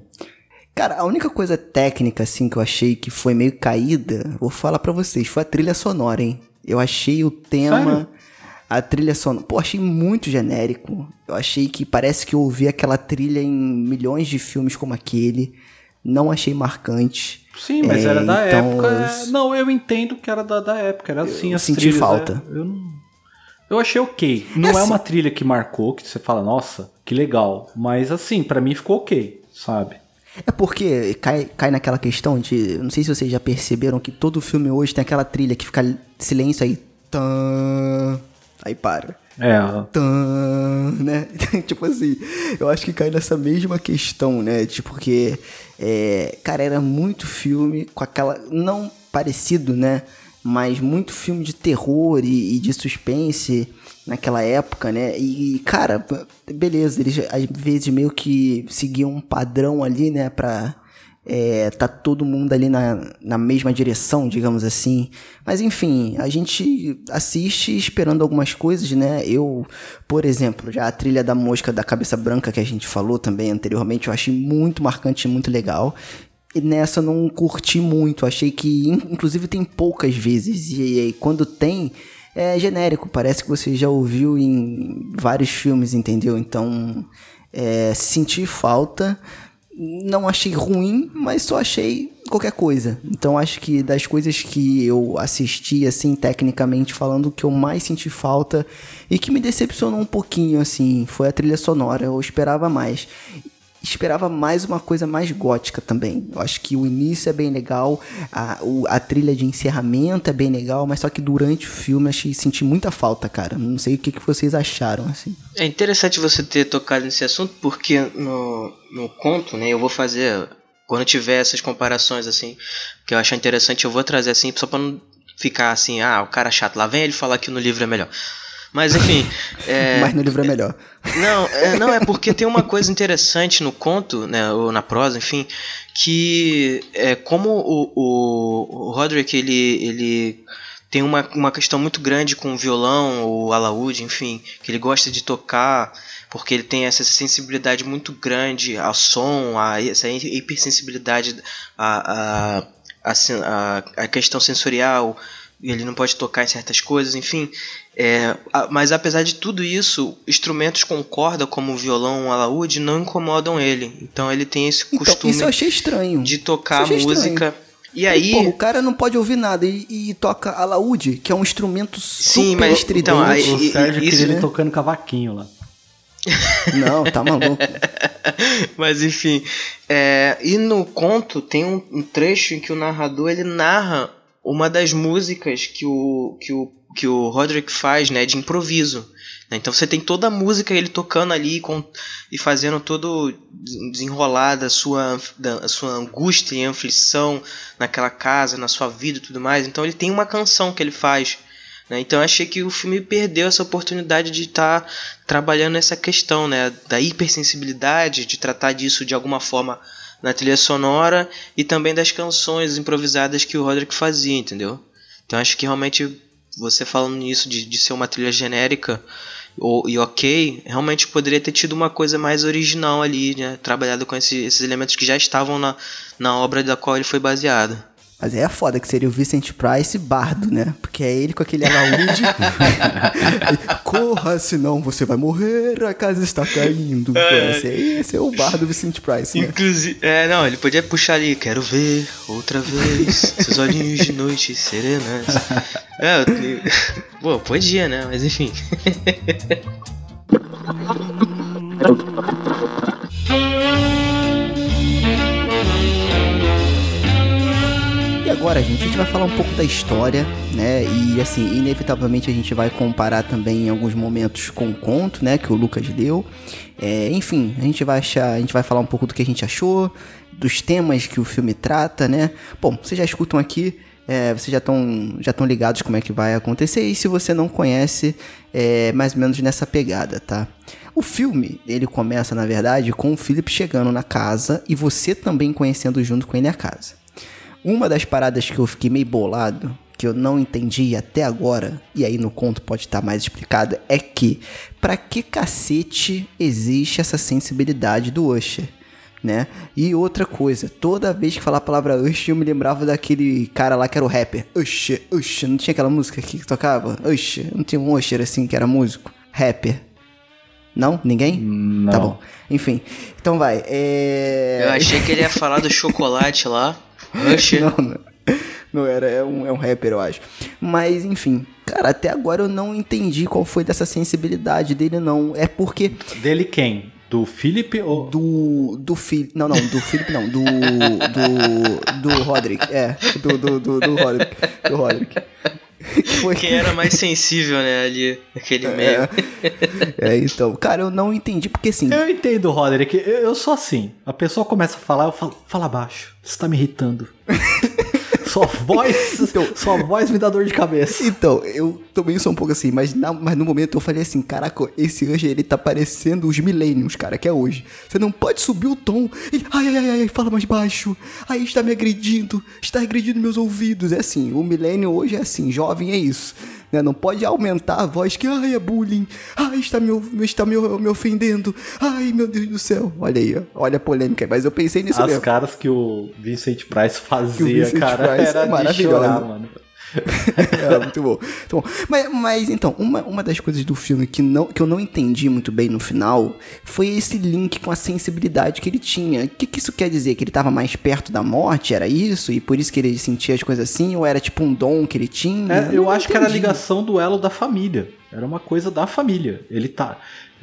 Cara, a única coisa técnica, assim, que eu achei que foi meio caída, vou falar pra vocês, foi a trilha sonora, hein? Eu achei o tema, Sério? a trilha sonora, pô, achei muito genérico. Eu achei que parece que eu ouvi aquela trilha em milhões de filmes como aquele. Não achei marcante. Sim, mas É, era da então, época. é, eu- Não, eu entendo que era da, da época. Era assim, Eu as senti trilhas, falta. é, eu não. Eu achei ok. Não é, assim- uma trilha que marcou, que você fala, nossa, que legal. Mas assim, pra mim ficou ok, sabe? É porque cai, cai naquela questão de. Não sei se vocês já perceberam que todo filme hoje tem aquela trilha que fica silêncio aí. Tan, aí para. É, Tan, né? tipo assim, eu acho que cai nessa mesma questão, né? Tipo, porque, é, cara, era muito filme com aquela. Não parecido, né? Mas muito filme de terror e, e de suspense naquela época, né? E, cara, beleza, eles às vezes meio que seguiam um padrão ali, né? Pra é, tá todo mundo ali na, na mesma direção, digamos assim. Mas enfim, a gente assiste esperando algumas coisas, né? Eu, por exemplo, já a trilha da mosca da cabeça branca que a gente falou também anteriormente, eu achei muito marcante, muito legal. E nessa eu não curti muito, achei que in- inclusive tem poucas vezes e, e quando tem é genérico, parece que você já ouviu em vários filmes, entendeu? Então, é, senti falta, não achei ruim, mas só achei qualquer coisa. Então acho que das coisas que eu assisti, assim, tecnicamente falando, o que eu mais senti falta e que me decepcionou um pouquinho, assim, foi a trilha sonora. Eu esperava mais. Esperava mais uma coisa mais gótica também. Eu acho que o início é bem legal, a, o- a trilha de encerramento é bem legal, mas só que durante o filme achei senti muita falta, cara. Não sei o que, que vocês acharam, assim. É interessante você ter tocado nesse assunto, porque no, no conto, né, eu vou fazer. Quando tiver essas comparações, assim, que eu achar interessante, eu vou trazer assim, só pra não ficar assim, ah, o cara chato, lá vem ele falar que no livro é melhor. Mas enfim. É, Mas no livro é melhor. Não, é, não, é porque tem uma coisa interessante no conto, né, ou na prosa, enfim, que é como o, o, o Roderick, ele, ele tem uma, uma questão muito grande com o violão, o alaúde, enfim, que ele gosta de tocar, porque ele tem essa sensibilidade muito grande ao som, a, essa hipersensibilidade à, à, sen- à, à questão sensorial, ele não pode tocar em certas coisas, enfim. É, a- mas apesar de tudo isso, instrumentos com corda, como o violão, o alaúde, não incomodam ele. Então ele tem esse Então, costume isso eu achei estranho. de tocar Isso eu achei música. E E aí. Pô, o cara não pode ouvir nada e, e toca alaúde, que é um instrumento super Sim, mas- estridente. então, aí- o e- Sérgio isso, queria ele né? tocando cavaquinho lá. Não, tá maluco. Mas enfim. é, e no conto tem um, um trecho em que o narrador ele narra uma das músicas que o, que o, que o Roderick faz, né, de improviso. Né? Então você tem toda a música ele tocando ali com, e fazendo todo desenrolar da sua, da sua angústia e aflição naquela casa, na sua vida e tudo mais. Então ele tem uma canção que ele faz. Né? Então eu achei que o filme perdeu essa oportunidade de estar tá trabalhando essa questão né? da hipersensibilidade, de tratar disso de alguma forma na trilha sonora e também das canções improvisadas que o Roderick fazia, entendeu? Então acho que realmente você falando nisso de, de ser uma trilha genérica ou, e ok, realmente poderia ter tido uma coisa mais original ali, né? Trabalhado com esse, esses elementos que já estavam na, na obra da qual ele foi baseado. Mas é foda que seria o Vincent Price bardo, né? Porque é ele com aquele alaúde. Corra, senão você vai morrer, a casa está caindo. É. Esse, é, esse é o bardo Vincent Price. Né? Inclusive, é, não, ele podia puxar ali, quero ver outra vez seus olhinhos de noite serenas. É, eu, podia, né? Mas enfim. agora, gente, a gente vai falar um pouco da história, né? E assim, inevitavelmente a gente vai comparar também em alguns momentos com o conto, né, que o Lucas deu. É, enfim, a gente vai achar, a gente vai falar um pouco do que a gente achou, dos temas que o filme trata, né? Bom, vocês já escutam aqui, é, vocês já estão já estão ligados como é que vai acontecer e se você não conhece, é mais ou menos nessa pegada, tá? O filme, ele começa, na verdade, com o Philip chegando na casa e você também conhecendo junto com ele a casa. Uma das paradas que eu fiquei meio bolado, que eu não entendi até agora, e aí no conto pode estar mais explicado, é que para que cacete existe essa sensibilidade do Usher? Né? E outra coisa, toda vez que falar a palavra Usher, eu me lembrava daquele cara lá que era o rapper. Usher, Usher, não tinha aquela música aqui que tocava? Usher, não tinha um Usher assim que era músico? Rapper. Não? Ninguém? Não. Tá bom. Enfim, então vai. É... Eu achei que ele ia falar do chocolate lá. não, não, não era, é um, é um rapper, eu acho. Mas, enfim, cara, até agora eu não entendi qual foi dessa sensibilidade dele, não. É porque. Dele quem? Do Philip ou. Do. Do Philip. Não, não, do Philip não. Do. Do. Do Roderick. É. Do, do, do, do Roderick. Do Roderick. Foi... Quem era mais sensível, né, ali, naquele é, meio. É, então, cara, eu não entendi, porque assim. Eu entendo, Roderick, eu, eu sou assim. A pessoa começa a falar, eu falo, fala baixo, você tá me irritando. Sua voz, então, sua voz me dá dor de cabeça. Então, eu também sou um pouco assim, mas, na, mas no momento eu falei assim, caraca, esse anjo ele tá parecendo os millenniums, cara, que é hoje. Você não pode subir o tom e, ai, ai, ai, ai, fala mais baixo. Aí está me agredindo, está agredindo meus ouvidos. É assim, o milênio hoje é assim, jovem é isso. Né? Não pode aumentar a voz que, ai, é bullying, ai, está me, está me, me ofendendo, ai, meu Deus do céu. Olha aí, olha a polêmica, mas eu pensei nisso As mesmo. As caras que o Vincent Price fazia, Vincent cara, Price era é maravilhoso. Chorar, mano. É, muito bom. Muito bom. Mas, mas, então, uma, uma das coisas do filme que, não, que eu não entendi muito bem no final foi esse link com a sensibilidade que ele tinha. O que, que isso quer dizer? Que ele estava mais perto da morte? Era isso? E por isso que ele sentia as coisas assim? Ou era tipo um dom que ele tinha? É, eu, acho entendi. que era a ligação do elo da família. Era uma coisa da família. Ele tá.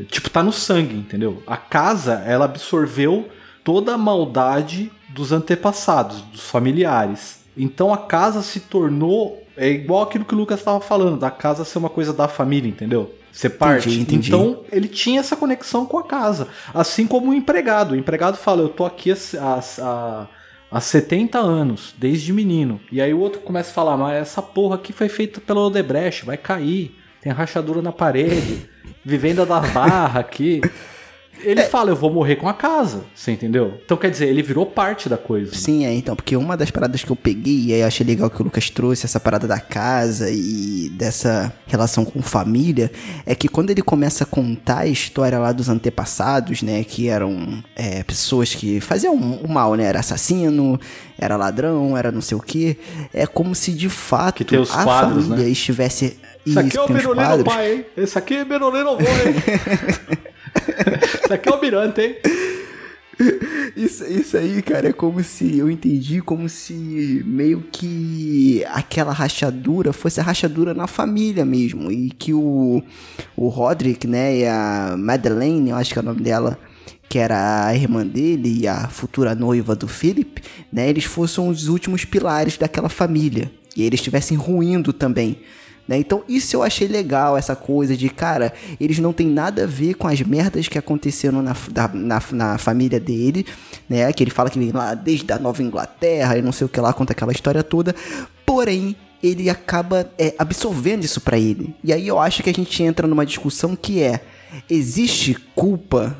Tipo, tá no sangue, entendeu? A casa, ela absorveu toda a maldade dos antepassados, dos familiares. Então a casa se tornou. É igual aquilo que o Lucas estava falando, da casa ser uma coisa da família, entendeu? Ser parte. Entendi, entendi. Então ele tinha essa conexão com a casa. Assim como o empregado. O empregado fala: Eu tô aqui há, há, há 70 anos, desde menino. E aí o outro começa a falar: Mas essa porra aqui foi feita pelo Odebrecht, vai cair. Tem rachadura na parede. Vivenda da barra aqui. Ele é. fala, eu vou morrer com a casa, você entendeu? Então quer dizer, ele virou parte da coisa. Sim, é, então, porque uma das paradas que eu peguei, e aí eu achei legal que o Lucas trouxe, essa parada da casa e dessa relação com família, é que quando ele começa a contar a história lá dos antepassados, né, que eram é, pessoas que faziam o mal, né, era assassino, era ladrão, era não sei o que, é como se de fato a quadros, família né? estivesse... Isso, aqui é o Berolino pai, hein? Esse aqui é Berolino vô, hein? Isso aqui é o Mirante, hein? Isso, isso aí, cara, é como se eu entendi como se meio que aquela rachadura fosse a rachadura na família mesmo. E que o, o Roderick, né, e a Madeleine, eu acho que é o nome dela, que era a irmã dele e a futura noiva do Philip, né, eles fossem os últimos pilares daquela família. E eles estivessem ruindo também Né? Então isso eu achei legal, essa coisa de, cara, eles não tem nada a ver com as merdas que aconteceram na, na, na família dele, né? Que ele fala que vem lá desde a Nova Inglaterra e não sei o que lá, conta aquela história toda. Porém, ele acaba é, absorvendo isso para ele. E aí eu acho que a gente entra numa discussão que é: existe culpa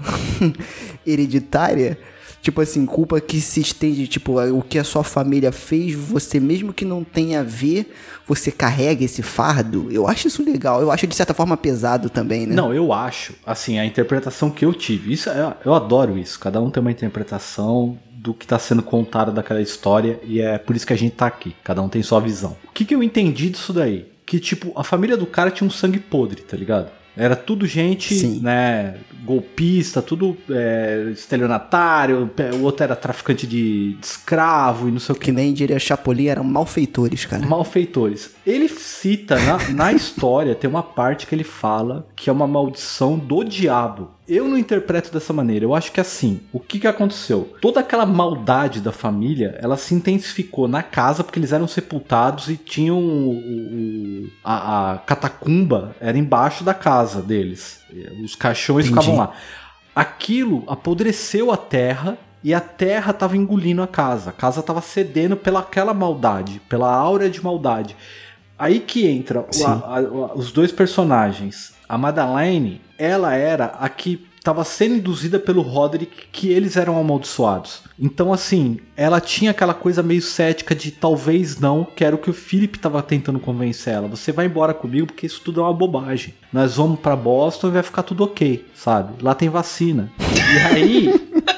hereditária? Tipo assim, culpa que se estende, tipo, o que a sua família fez, você mesmo que não tenha a ver, você carrega esse fardo. Eu acho isso legal, eu acho de certa forma pesado também, né? Não, eu acho, assim, a interpretação que eu tive, isso eu, eu adoro isso, cada um tem uma interpretação do que está sendo contado daquela história e é por isso que a gente tá aqui, cada um tem sua visão. O que, que eu entendi disso daí? Que, tipo, a família do cara tinha um sangue podre, tá ligado? Era tudo gente, Sim. né, golpista, tudo é, estelionatário, o outro era traficante de, de, escravo e não sei o que. Que nem diria Chapolin, eram malfeitores, cara. Malfeitores. Ele cita, na, na história, tem uma parte que ele fala que é uma maldição do diabo. Eu não interpreto dessa maneira. Eu acho que assim, o que, que aconteceu? Toda aquela maldade da família, ela se intensificou na casa porque eles eram sepultados e tinham o, o, a, a, catacumba era embaixo da casa deles. Os caixões Entendi. ficavam lá. Aquilo apodreceu a terra e a terra estava engolindo a casa. A casa estava cedendo pela aquela maldade, pela aura de maldade. Aí que entra a, a, os dois personagens. A Madeleine, ela era a que estava sendo induzida pelo Roderick que eles eram amaldiçoados. Então, assim, ela tinha aquela coisa meio cética de talvez não, que era o que o Philip estava tentando convencer ela. Você vai embora comigo porque isso tudo é uma bobagem. Nós vamos para Boston e vai ficar tudo ok, sabe? Lá tem vacina. E aí,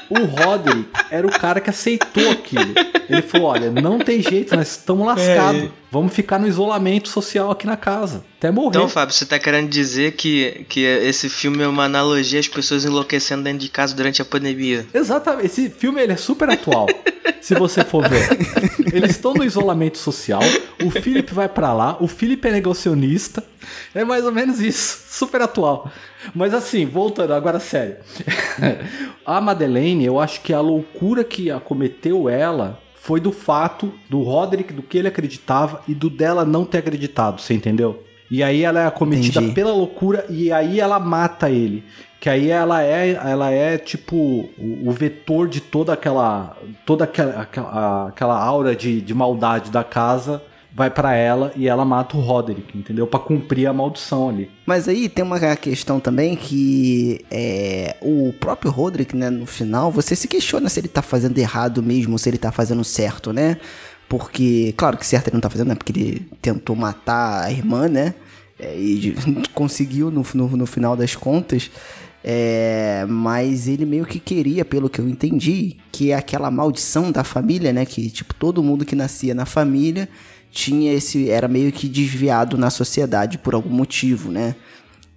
o Roderick era o cara que aceitou aquilo. Ele falou: olha, não tem jeito, nós estamos lascados. É. Vamos ficar no isolamento social aqui na casa. Até morrer. Então, Fábio, você tá querendo dizer que, que esse filme é uma analogia às pessoas enlouquecendo dentro de casa durante a pandemia? Exatamente. Esse filme ele é super atual. se você for ver. Eles estão no isolamento social. O Philip vai para lá. O Philip é negacionista. É mais ou menos isso. Super atual. Mas assim, voltando, agora sério. a Madeleine, eu acho que a loucura que acometeu ela foi do fato do Roderick, do que ele acreditava e do dela não ter acreditado, você entendeu? E aí ela é acometida Entendi. pela loucura e aí ela mata ele. Que aí ela é, ela é tipo o, o vetor de toda aquela toda aquela, aquela, aquela aura de, de maldade da casa vai para ela e ela mata o Roderick, entendeu? Para cumprir a maldição ali. Mas aí tem uma questão também que é, o próprio Roderick, né, no final, você se questiona se ele tá fazendo errado mesmo, se ele tá fazendo certo, né? Porque, claro que certo ele não tá fazendo, né? Porque ele tentou matar a irmã, né? É, e conseguiu no, no, no final das contas. É, mas ele meio que queria, pelo que eu entendi, que é aquela maldição da família, né? Que, tipo, todo mundo que nascia na família tinha esse era meio que desviado na sociedade por algum motivo, né?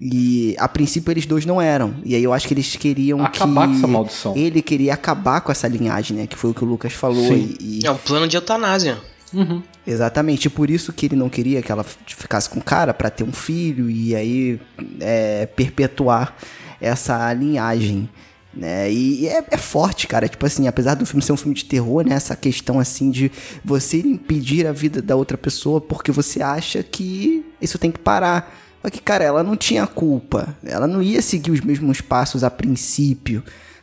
E a princípio eles dois não eram. E aí eu acho que eles queriam acabar que com essa maldição. Ele queria acabar com essa linhagem, né? Que foi o que o Lucas falou. E, e... É um plano de eutanásia. Uhum. Exatamente, por isso que ele não queria que ela ficasse com o cara para ter um filho e aí é, perpetuar essa linhagem. Né? E é, é, forte, cara. Tipo assim, apesar do filme ser um filme de terror, né? Essa questão assim de você impedir a vida da outra pessoa porque você acha que isso tem que parar. Só que, cara, ela não tinha culpa. Ela não ia seguir os mesmos passos a princípio,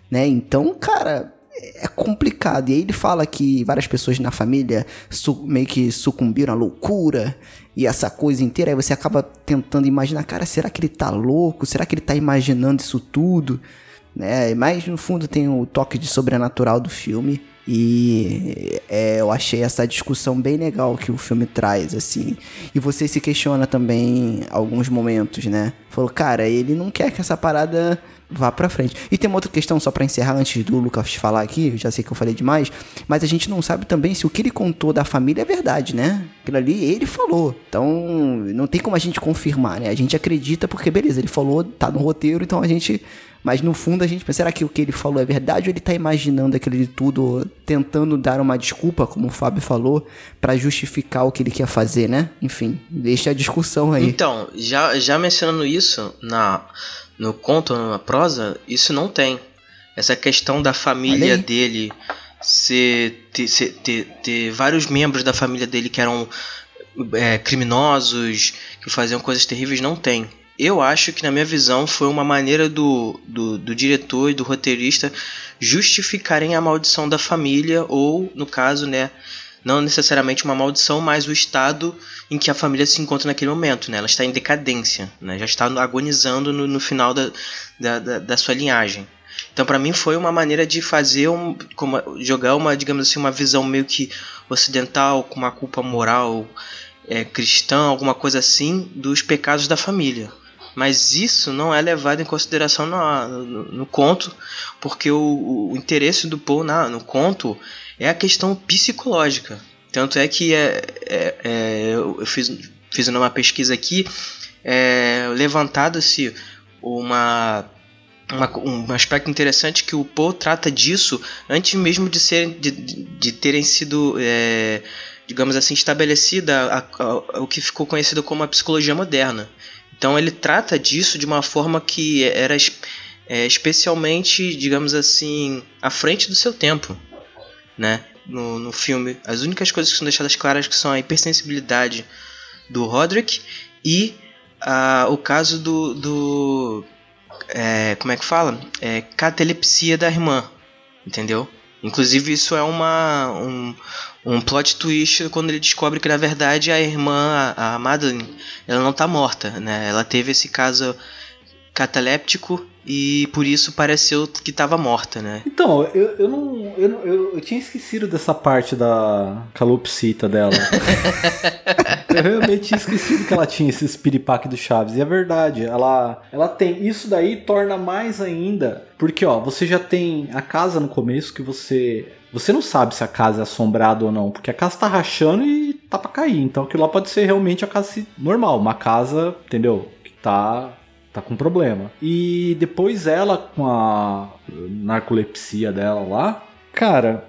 né? Então, cara, é complicado. E aí ele fala que várias pessoas na família meio que sucumbiram à loucura e essa coisa inteira. Aí você acaba tentando imaginar, cara, será que ele tá louco? Será que ele tá imaginando isso tudo? Né? Mas no fundo tem o toque de sobrenatural do filme. E é, eu achei essa discussão bem legal que o filme traz, assim. E você se questiona também alguns momentos, né? Falou, cara, ele não quer que essa parada vá pra frente. E tem uma outra questão, só para encerrar, antes do Lucas falar aqui, já sei que eu falei demais, mas a gente não sabe também se o que ele contou da família é verdade, né? Aquilo ali ele falou. Então, não tem como a gente confirmar, né? A gente acredita porque, beleza, ele falou, tá no roteiro, então a gente mas no fundo a gente pensa, será que o que ele falou é verdade ou ele tá imaginando aquilo de tudo, tentando dar uma desculpa, como o Fábio falou, para justificar o que ele quer fazer, né? Enfim, deixa a discussão aí. Então, já, já mencionando isso na, no conto, na prosa, isso não tem. Essa questão da família dele ser ter, ter, ter vários membros da família dele que eram é, criminosos que faziam coisas terríveis, não tem. Eu acho que, na minha visão, foi uma maneira do, do, do diretor e do roteirista justificarem a maldição da família, ou, no caso, né, não necessariamente uma maldição, mas o estado em que a família se encontra naquele momento. Né? Ela está em decadência, né? já está agonizando no, no final da, da, da, da sua linhagem. Então, para mim, foi uma maneira de fazer um, como, jogar uma, digamos assim, uma visão meio que ocidental, com uma culpa moral é, cristã, alguma coisa assim, dos pecados da família. Mas isso não é levado em consideração no, no, no conto, porque o, o, interesse do Poe na, no conto é a questão psicológica. Tanto é que é, é, é eu fiz, fiz uma pesquisa aqui, é, levantado-se uma uma, um aspecto interessante que o Poe trata disso antes mesmo de, ser, de, de terem sido, é, digamos assim, estabelecida a, a, o que ficou conhecido como a psicologia moderna. Então ele trata disso de uma forma que era é, especialmente, digamos assim, à frente do seu tempo, né? No, no filme, as únicas coisas que são deixadas claras que são a hipersensibilidade do Roderick e a, o caso do, do é, como é que fala? É, catalepsia da irmã, entendeu? Inclusive isso é uma um, um plot twist quando ele descobre que na verdade a irmã, a Madeline, ela não está morta, né? Ela teve esse caso cataléptico e por isso pareceu que estava morta, né? Então, eu, eu não. Eu, eu, eu, tinha esquecido dessa parte da calopsita dela. eu realmente tinha esquecido que ela tinha esse espiripaque do Chaves. E é verdade, ela, ela tem. Isso daí torna mais ainda. Porque, ó, você já tem a casa no começo que você. Você não sabe se a casa é assombrada ou não, porque a casa tá rachando e tá pra cair. Então aquilo lá pode ser realmente a casa normal, uma casa, entendeu? Que tá tá com problema. E depois ela, com a narcolepsia dela lá, cara,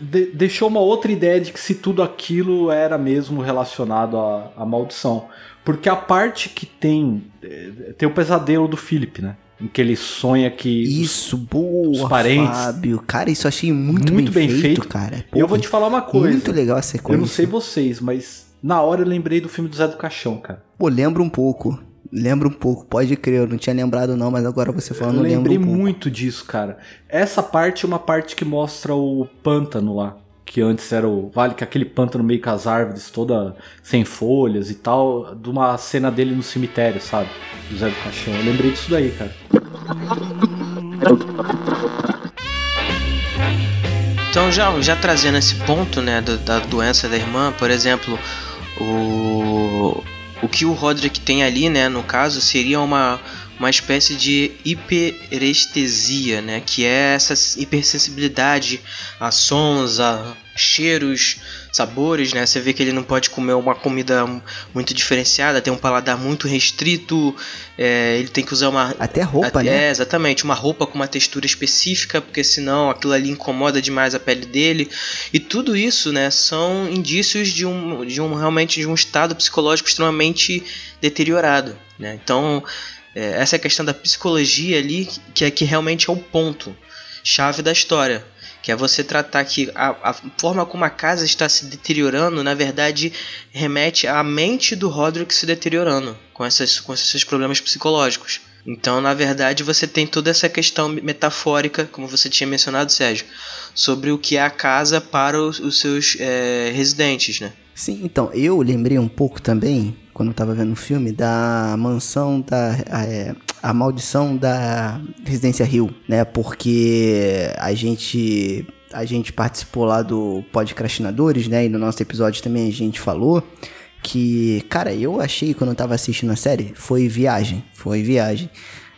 de deixou uma outra ideia de que se tudo aquilo era mesmo relacionado à, à maldição. Porque a parte que tem. Eh, tem o pesadelo do Philip, né? Em que ele sonha que. Isso, os, boa, os parentes. Fábio. Cara, isso eu achei muito, muito bem, bem, feito, feito cara. Eu vou te falar uma coisa. Muito legal a sequência. Eu não sei vocês, mas na hora eu lembrei do filme do Zé do Caixão, cara. Pô, lembro um pouco. Lembra um pouco, pode crer, eu não tinha lembrado não, mas agora você falando, eu lembrei um muito disso, cara. Essa parte é uma parte que mostra o pântano lá, que antes era o vale, que é aquele pântano meio com as árvores toda sem folhas e tal, de uma cena dele no cemitério, sabe? Do Zé do Caixão. Eu lembrei disso daí, cara. Então já, já trazendo esse ponto, né, da, da doença da irmã, por exemplo, o o que o Roderick tem ali, né, no caso, seria uma, uma espécie de hiperestesia, né, que é essa hipersensibilidade a sons, a cheiros, sabores, né? Você vê que ele não pode comer uma comida muito diferenciada, tem um paladar muito restrito, é, ele tem que usar uma até roupa, até, né? É, exatamente, uma roupa com uma textura específica, porque senão aquilo ali incomoda demais a pele dele. E tudo isso, né, são indícios de um, de um realmente de um estado psicológico extremamente deteriorado, né? Então é, essa é a questão da psicologia ali, que é que realmente é o ponto chave da história que é você tratar que a, a, forma como a casa está se deteriorando, na verdade, remete à mente do Roderick se deteriorando com, essas, com esses problemas psicológicos. Então, na verdade, você tem toda essa questão metafórica, como você tinha mencionado, Sérgio, sobre o que é a casa para os, os seus é, residentes, né? Sim, então, eu lembrei um pouco também, quando eu tava vendo o filme, da mansão da. É, a maldição da Residência Rio, né? Porque a gente a gente participou lá do Podcrastinadores, né? E no nosso episódio também a gente falou que, cara, eu achei quando eu tava assistindo a série, foi viagem, foi viagem.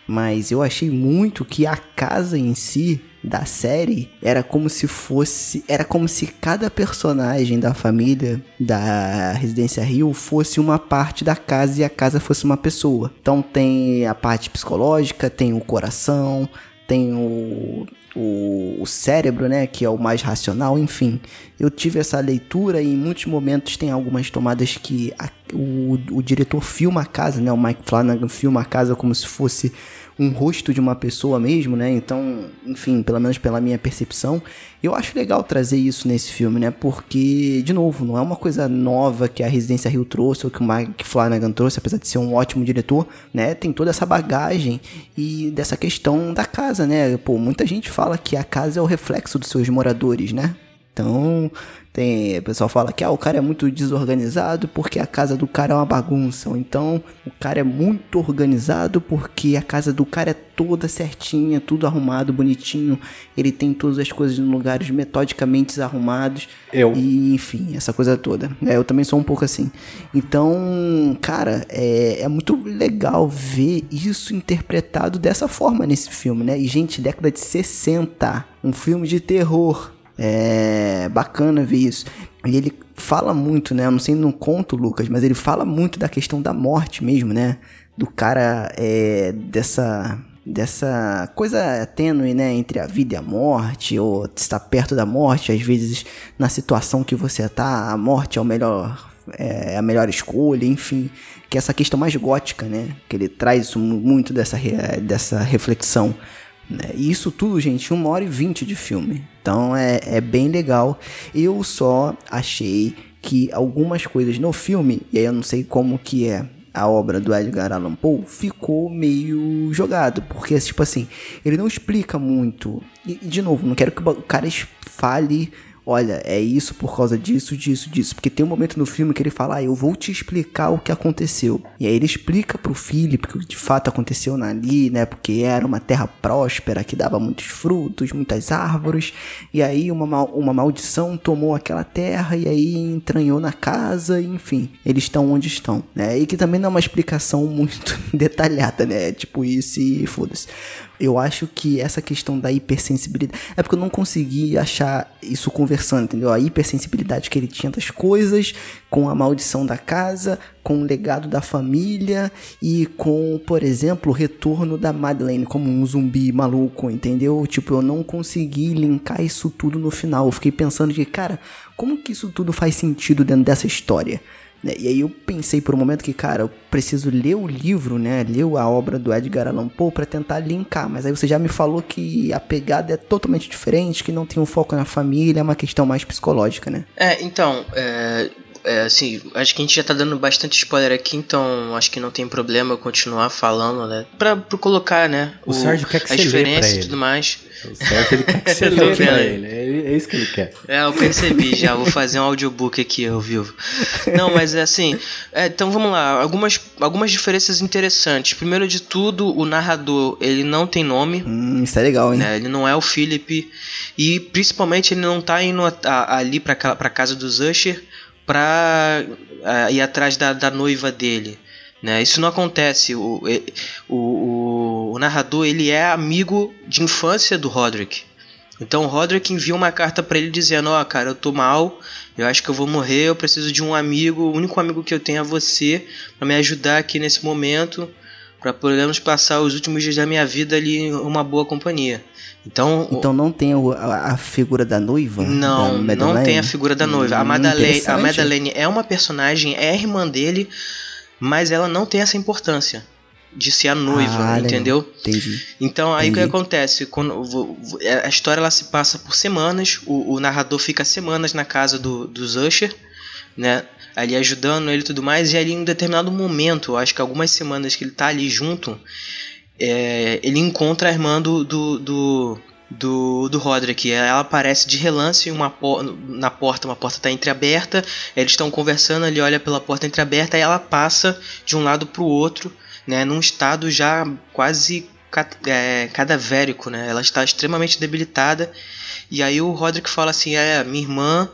Mas eu achei muito que a casa em si da série era como se fosse. Era como se cada personagem da família da Residência Rio fosse uma parte da casa e a casa fosse uma pessoa. Então tem a parte psicológica, tem o coração, tem o, o, o, cérebro, né, que é o mais racional, enfim. Eu tive essa leitura e em muitos momentos tem algumas tomadas que a o, o diretor filma a casa, né? O Mike Flanagan filma a casa como se fosse um rosto de uma pessoa mesmo, né? Então, enfim, pelo menos pela minha percepção, eu acho legal trazer isso nesse filme, né? Porque, de novo, não é uma coisa nova que a Residência Rio trouxe ou que o Mike Flanagan trouxe, apesar de ser um ótimo diretor, né? Tem toda essa bagagem e dessa questão da casa, né? Pô, muita gente fala que a casa é o reflexo dos seus moradores, né? Então, tem, o pessoal fala que ah, o cara é muito desorganizado porque a casa do cara é uma bagunça. Ou então, o cara é muito organizado porque a casa do cara é toda certinha, tudo arrumado, bonitinho. Ele tem todas as coisas em lugares metodicamente arrumados. Eu. E, enfim, essa coisa toda. É, eu também sou um pouco assim. Então, cara, é, é muito legal ver isso interpretado dessa forma nesse filme, né? E, gente, década de 60, um filme de terror é bacana ver isso. E ele fala muito, né? Eu não sei no conto, Lucas, mas ele fala muito da questão da morte mesmo, né? Do cara é, dessa dessa coisa tênue, né, entre a vida e a morte, ou estar perto da morte, às vezes na situação que você tá, a morte é o melhor é a melhor escolha, enfim, que é essa questão mais gótica, né, que ele traz muito dessa dessa reflexão? E isso tudo, gente, uma hora e vinte de filme. Então é, é bem legal. Eu só achei que algumas coisas no filme, e aí eu não sei como que é a obra do Edgar Allan Poe, ficou meio jogado. Porque, tipo assim, ele não explica muito. E, de novo, não quero que o cara fale olha, é isso por causa disso, disso, disso. Porque tem um momento no filme que ele fala, ah, eu vou te explicar o que aconteceu. E aí ele explica pro Philip o que de fato aconteceu ali, né? Porque era uma terra próspera que dava muitos frutos, muitas árvores. E aí uma, mal, uma maldição tomou aquela terra e aí entranhou na casa, enfim. Eles estão onde estão, né? E que também não é uma explicação muito detalhada, né? Tipo isso e foda-se eu acho que essa questão da hipersensibilidade. É porque eu não consegui achar isso conversando, entendeu? A hipersensibilidade que ele tinha das coisas, com a maldição da casa, com o legado da família e com, por exemplo, o retorno da Madeleine como um zumbi maluco, entendeu? Tipo, eu não consegui linkar isso tudo no final. Eu fiquei pensando de, cara, como que isso tudo faz sentido dentro dessa história? Né? E aí eu pensei por um momento que, cara, eu preciso ler o livro, né? Ler a obra do Edgar Allan Poe para tentar linkar. Mas aí você já me falou que a pegada é totalmente diferente, que não tem um foco na família, é uma questão mais psicológica, né? É, então, é, é, assim, acho que a gente já tá dando bastante spoiler aqui, então acho que não tem problema eu continuar falando, né? Pra, pra colocar, né? O, o Sérgio quer que a você diferença e tudo mais. O Sérgio ele quer que você lê pra ele. É, é, isso que ele quer. É, eu percebi já. Vou fazer um audiobook aqui ao vivo. Não, mas é assim. É, então vamos lá. Algumas, algumas diferenças interessantes. Primeiro de tudo, o narrador ele não tem nome. Hum, isso é legal, hein? Né? Ele não é o Philip. E principalmente ele não tá indo a, a, ali pra, pra casa dos Usher para eh, ir atrás da, da noiva dele. Né? Isso não acontece. O, o, o, o, narrador ele é amigo de infância do Roderick. Então o Roderick envia uma carta para ele dizendo: Ó, oh, cara, eu tô mal, eu acho que eu vou morrer, eu preciso de um amigo, o único amigo que eu tenho é você, para me ajudar aqui nesse momento, para podermos passar os últimos dias da minha vida ali em uma boa companhia. Então, então não tem a, a, figura da noiva? Não, da não tem a figura da noiva. Hum, a, Madeleine, a Madeleine é uma personagem, é irmã dele, mas ela não tem essa importância de ser a noiva, ah, entendeu? Entendi. Então aí o que acontece? Quando, a história ela se passa por semanas, o, o narrador fica semanas na casa do, dos Usher, né? Ali ajudando ele e tudo mais, e ali em um determinado momento, acho que algumas semanas que ele tá ali junto, é, ele encontra a irmã do, do, do, do, do Roderick. Ela aparece de relance uma na porta, uma porta está entreaberta, eles estão conversando, ele olha pela porta entreaberta e ela passa de um lado para o outro, né, num estado já quase é, cadavérico, né? Ela está extremamente debilitada. E aí o Roderick fala assim: "É, minha irmã,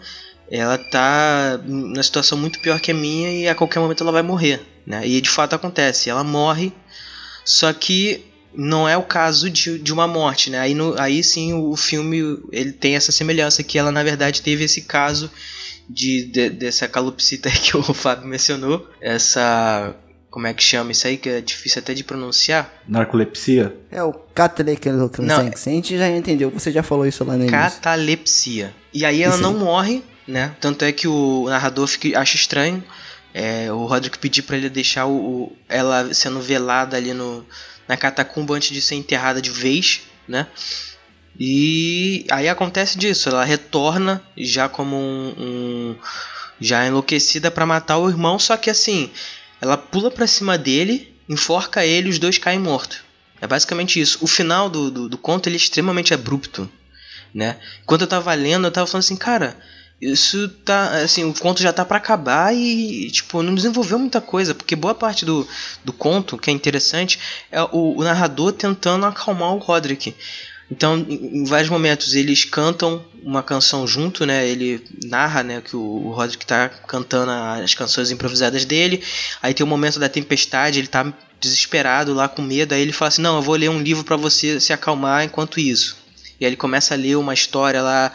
ela tá numa situação muito pior que a minha e a qualquer momento ela vai morrer", né? E de fato acontece. Ela morre só que não é o caso de, de uma morte, né? Aí, no, aí sim o filme ele tem essa semelhança que ela na verdade teve esse caso de, de dessa calopsita que o Fábio mencionou, essa como é que chama isso aí que é difícil até de pronunciar? Narcolepsia? É o catalepsia. A gente já entendeu, você já falou isso lá no início. Catalepsia. E aí ela não morre, né? Tanto é que o narrador fica, acha estranho é, o Roderick pedir para ele deixar o, o, ela sendo velada ali no, na catacumba antes de ser enterrada de vez, né? E aí acontece disso, ela retorna já como um, um já enlouquecida para matar o irmão, só que assim, ela pula para cima dele, enforca ele, os dois caem mortos. É basicamente isso. O final do, do, do conto ele é extremamente abrupto, né? Quando eu tava lendo, eu tava falando assim, cara, isso tá assim o conto já tá para acabar e tipo não desenvolveu muita coisa porque boa parte do, do conto que é interessante é o, o narrador tentando acalmar o Roderick. Então em, vários momentos eles cantam uma canção junto né ele narra né que o, o Roderick tá cantando as canções improvisadas dele aí tem o momento da tempestade ele tá desesperado lá com medo aí ele fala assim não eu vou ler um livro para você se acalmar enquanto isso. E aí ele começa a ler uma história lá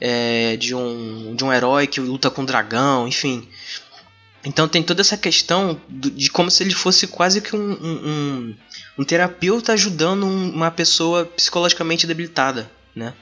é, de, um, de um herói que luta com um dragão, enfim. Então tem toda essa questão de como se ele fosse quase que um, um, um, um terapeuta ajudando uma pessoa psicologicamente debilitada, né?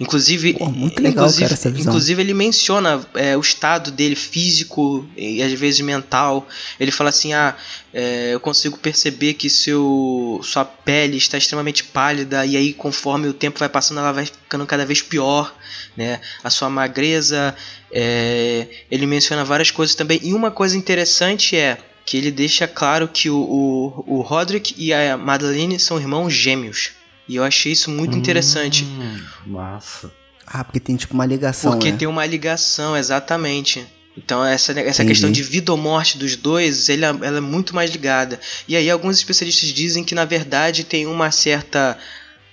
Inclusive, Pô, muito legal, inclusive, cara, essa visão. inclusive ele menciona é, o estado dele físico e às vezes mental. Ele fala assim: ah, é, eu consigo perceber que seu, sua pele está extremamente pálida e aí conforme o tempo vai passando ela vai ficando cada vez pior, né? A sua magreza. É, ele menciona várias coisas também. E uma coisa interessante é que ele deixa claro que o, o, o Roderick e a Madeline são irmãos gêmeos. E eu achei isso muito interessante. Hum, massa. Ah, porque tem tipo uma ligação, Porque né? tem uma ligação, exatamente. Então essa, essa Entendi. questão de vida ou morte dos dois, ele, é- ela é muito mais ligada. E aí alguns especialistas dizem que na verdade tem uma certa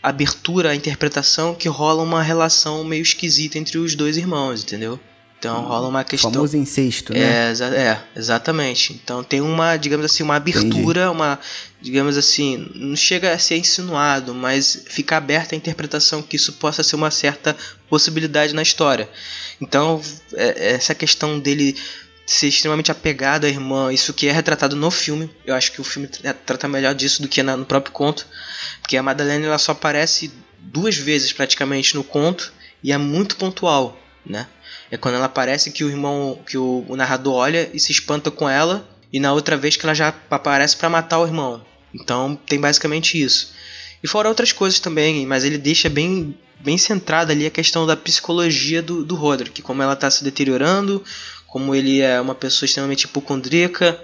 abertura à interpretação que rola uma relação meio esquisita entre os dois irmãos, entendeu? Então rola uma O questão famoso incesto, né? é, exa- é, exatamente. Então tem uma, digamos assim, uma abertura, uma, digamos assim, não chega a ser insinuado, mas fica aberta a interpretação que isso possa ser uma certa possibilidade na história. Então é- essa questão dele ser extremamente apegado à irmã, isso que é retratado no filme, eu acho que o filme tra- trata melhor disso do que na- no próprio conto, porque a Madalena ela só aparece duas vezes praticamente no conto e é muito pontual, né? É quando ela aparece que o irmão, que o, o narrador olha e se espanta com ela, e na outra vez que ela já aparece para matar o irmão. Então tem basicamente isso. E fora outras coisas também, mas ele deixa bem, bem centrada ali a questão da psicologia do, do Roderick, como ela está se deteriorando, como ele é uma pessoa extremamente hipocondríaca.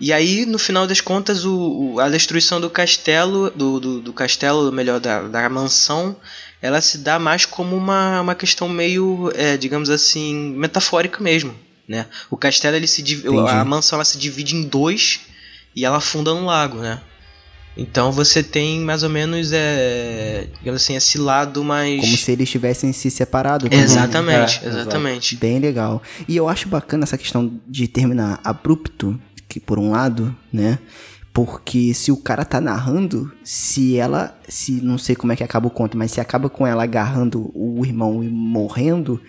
E aí, no final das contas, o, o- a destruição do castelo, do, do, do castelo, melhor, da, da mansão, ela se dá mais como uma, uma questão meio, é, digamos assim, metafórica mesmo. Né? O castelo, ele se Entendi. a mansão ela se divide em dois e ela afunda no lago, né? Então você tem mais ou menos, é, digamos assim, esse lado mais... Como se eles tivessem se separado. né? Exatamente, É, exatamente. Bem legal. E eu acho bacana essa questão de terminar abrupto, que por um lado, né? Porque se o cara tá narrando, se ela, se não sei como é que acaba o conto, mas se acaba com ela agarrando o irmão e morrendo,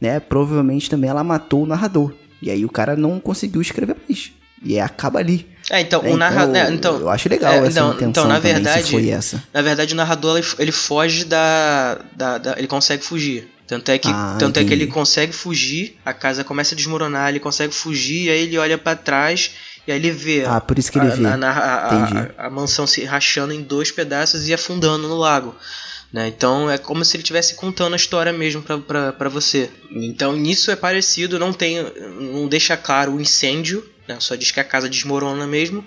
né? Provavelmente também ela matou o narrador. E aí o cara não conseguiu escrever mais. E aí acaba ali. É, então, né? o narrador... eu, então, eu acho legal é, essa então- intenção então, na também, verdade- foi essa. Na verdade, o narrador ele, ele foge da, da, da- Ele consegue fugir. Tanto é que, Ah, tanto é que ele consegue fugir, a casa começa a desmoronar, ele consegue fugir, aí ele olha pra trás e aí ele vê Ah, por isso que ele a, vê. a- a- a- a mansão se rachando em dois pedaços e afundando no lago. Né? Então é como se ele estivesse contando a história mesmo pra você. Então nisso é parecido, não tem, não deixa claro o incêndio, né? só diz que a casa desmorona mesmo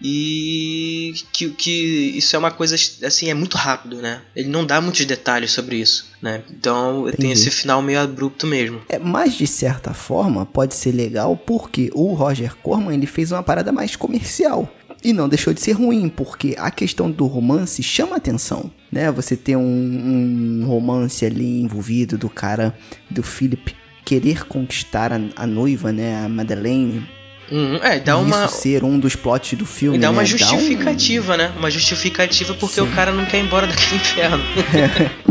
e que, que isso é uma coisa assim é muito rápido, né? Ele não dá muitos detalhes sobre isso, né? Então tem Entendi. esse final meio abrupto mesmo. É, mas de certa forma pode ser legal porque o Roger Corman ele fez uma parada mais comercial. E não deixou de ser ruim, porque a questão do romance chama atenção, né? Você ter um, um romance ali envolvido do cara, do Philip, querer conquistar a, a noiva, né? A Madeleine. Uhum, é, dá e uma isso ser um dos plots do filme, e dá né? uma um- justificativa, né? Uma justificativa porque o cara não quer ir embora daquele inferno.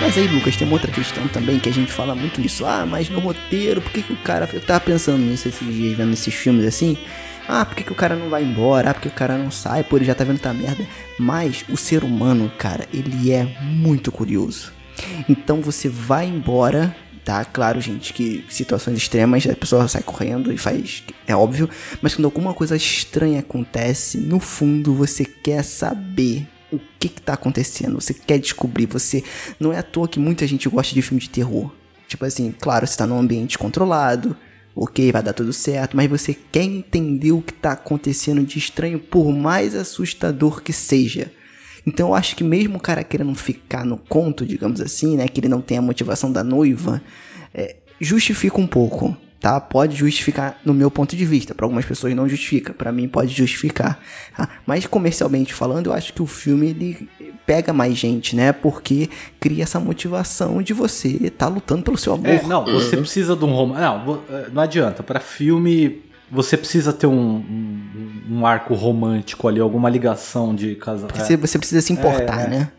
Mas aí, Lucas, tem uma outra questão também que a gente fala muito isso. Ah, mas no roteiro, por que, que o cara. Eu tava pensando nisso esses dias, vendo esses filmes assim. Ah, por que, que o cara não vai embora? Ah, por que o cara não sai? Pô, ele já tá vendo tá merda. Mas o ser humano, cara, ele é muito curioso. Então você vai embora tá? Claro, gente, que situações extremas a pessoa sai correndo e faz. É óbvio. Mas quando alguma coisa estranha acontece, no fundo você quer saber o que que tá acontecendo. Você quer descobrir. Você. Não é à toa que muita gente gosta de filme de terror. Tipo assim, claro, você tá num ambiente controlado. Ok, vai dar tudo certo, mas você quer entender o que tá acontecendo de estranho, por mais assustador que seja. Então eu acho que mesmo o cara querendo ficar no conto, digamos assim, né? Que ele não tem a motivação da noiva, é, justifica um pouco, tá? Pode justificar no meu ponto de vista. Para algumas pessoas não justifica, para mim pode justificar. Tá? Mas comercialmente falando, eu acho que o filme ele pega mais gente, né? Porque cria essa motivação de você estar tá lutando pelo seu amor. É, não, você uhum. precisa de um romance. Não, é, não adianta. Para filme você precisa ter um, um, um, arco romântico ali, alguma ligação de casal. Você, você precisa se importar, é, é. né?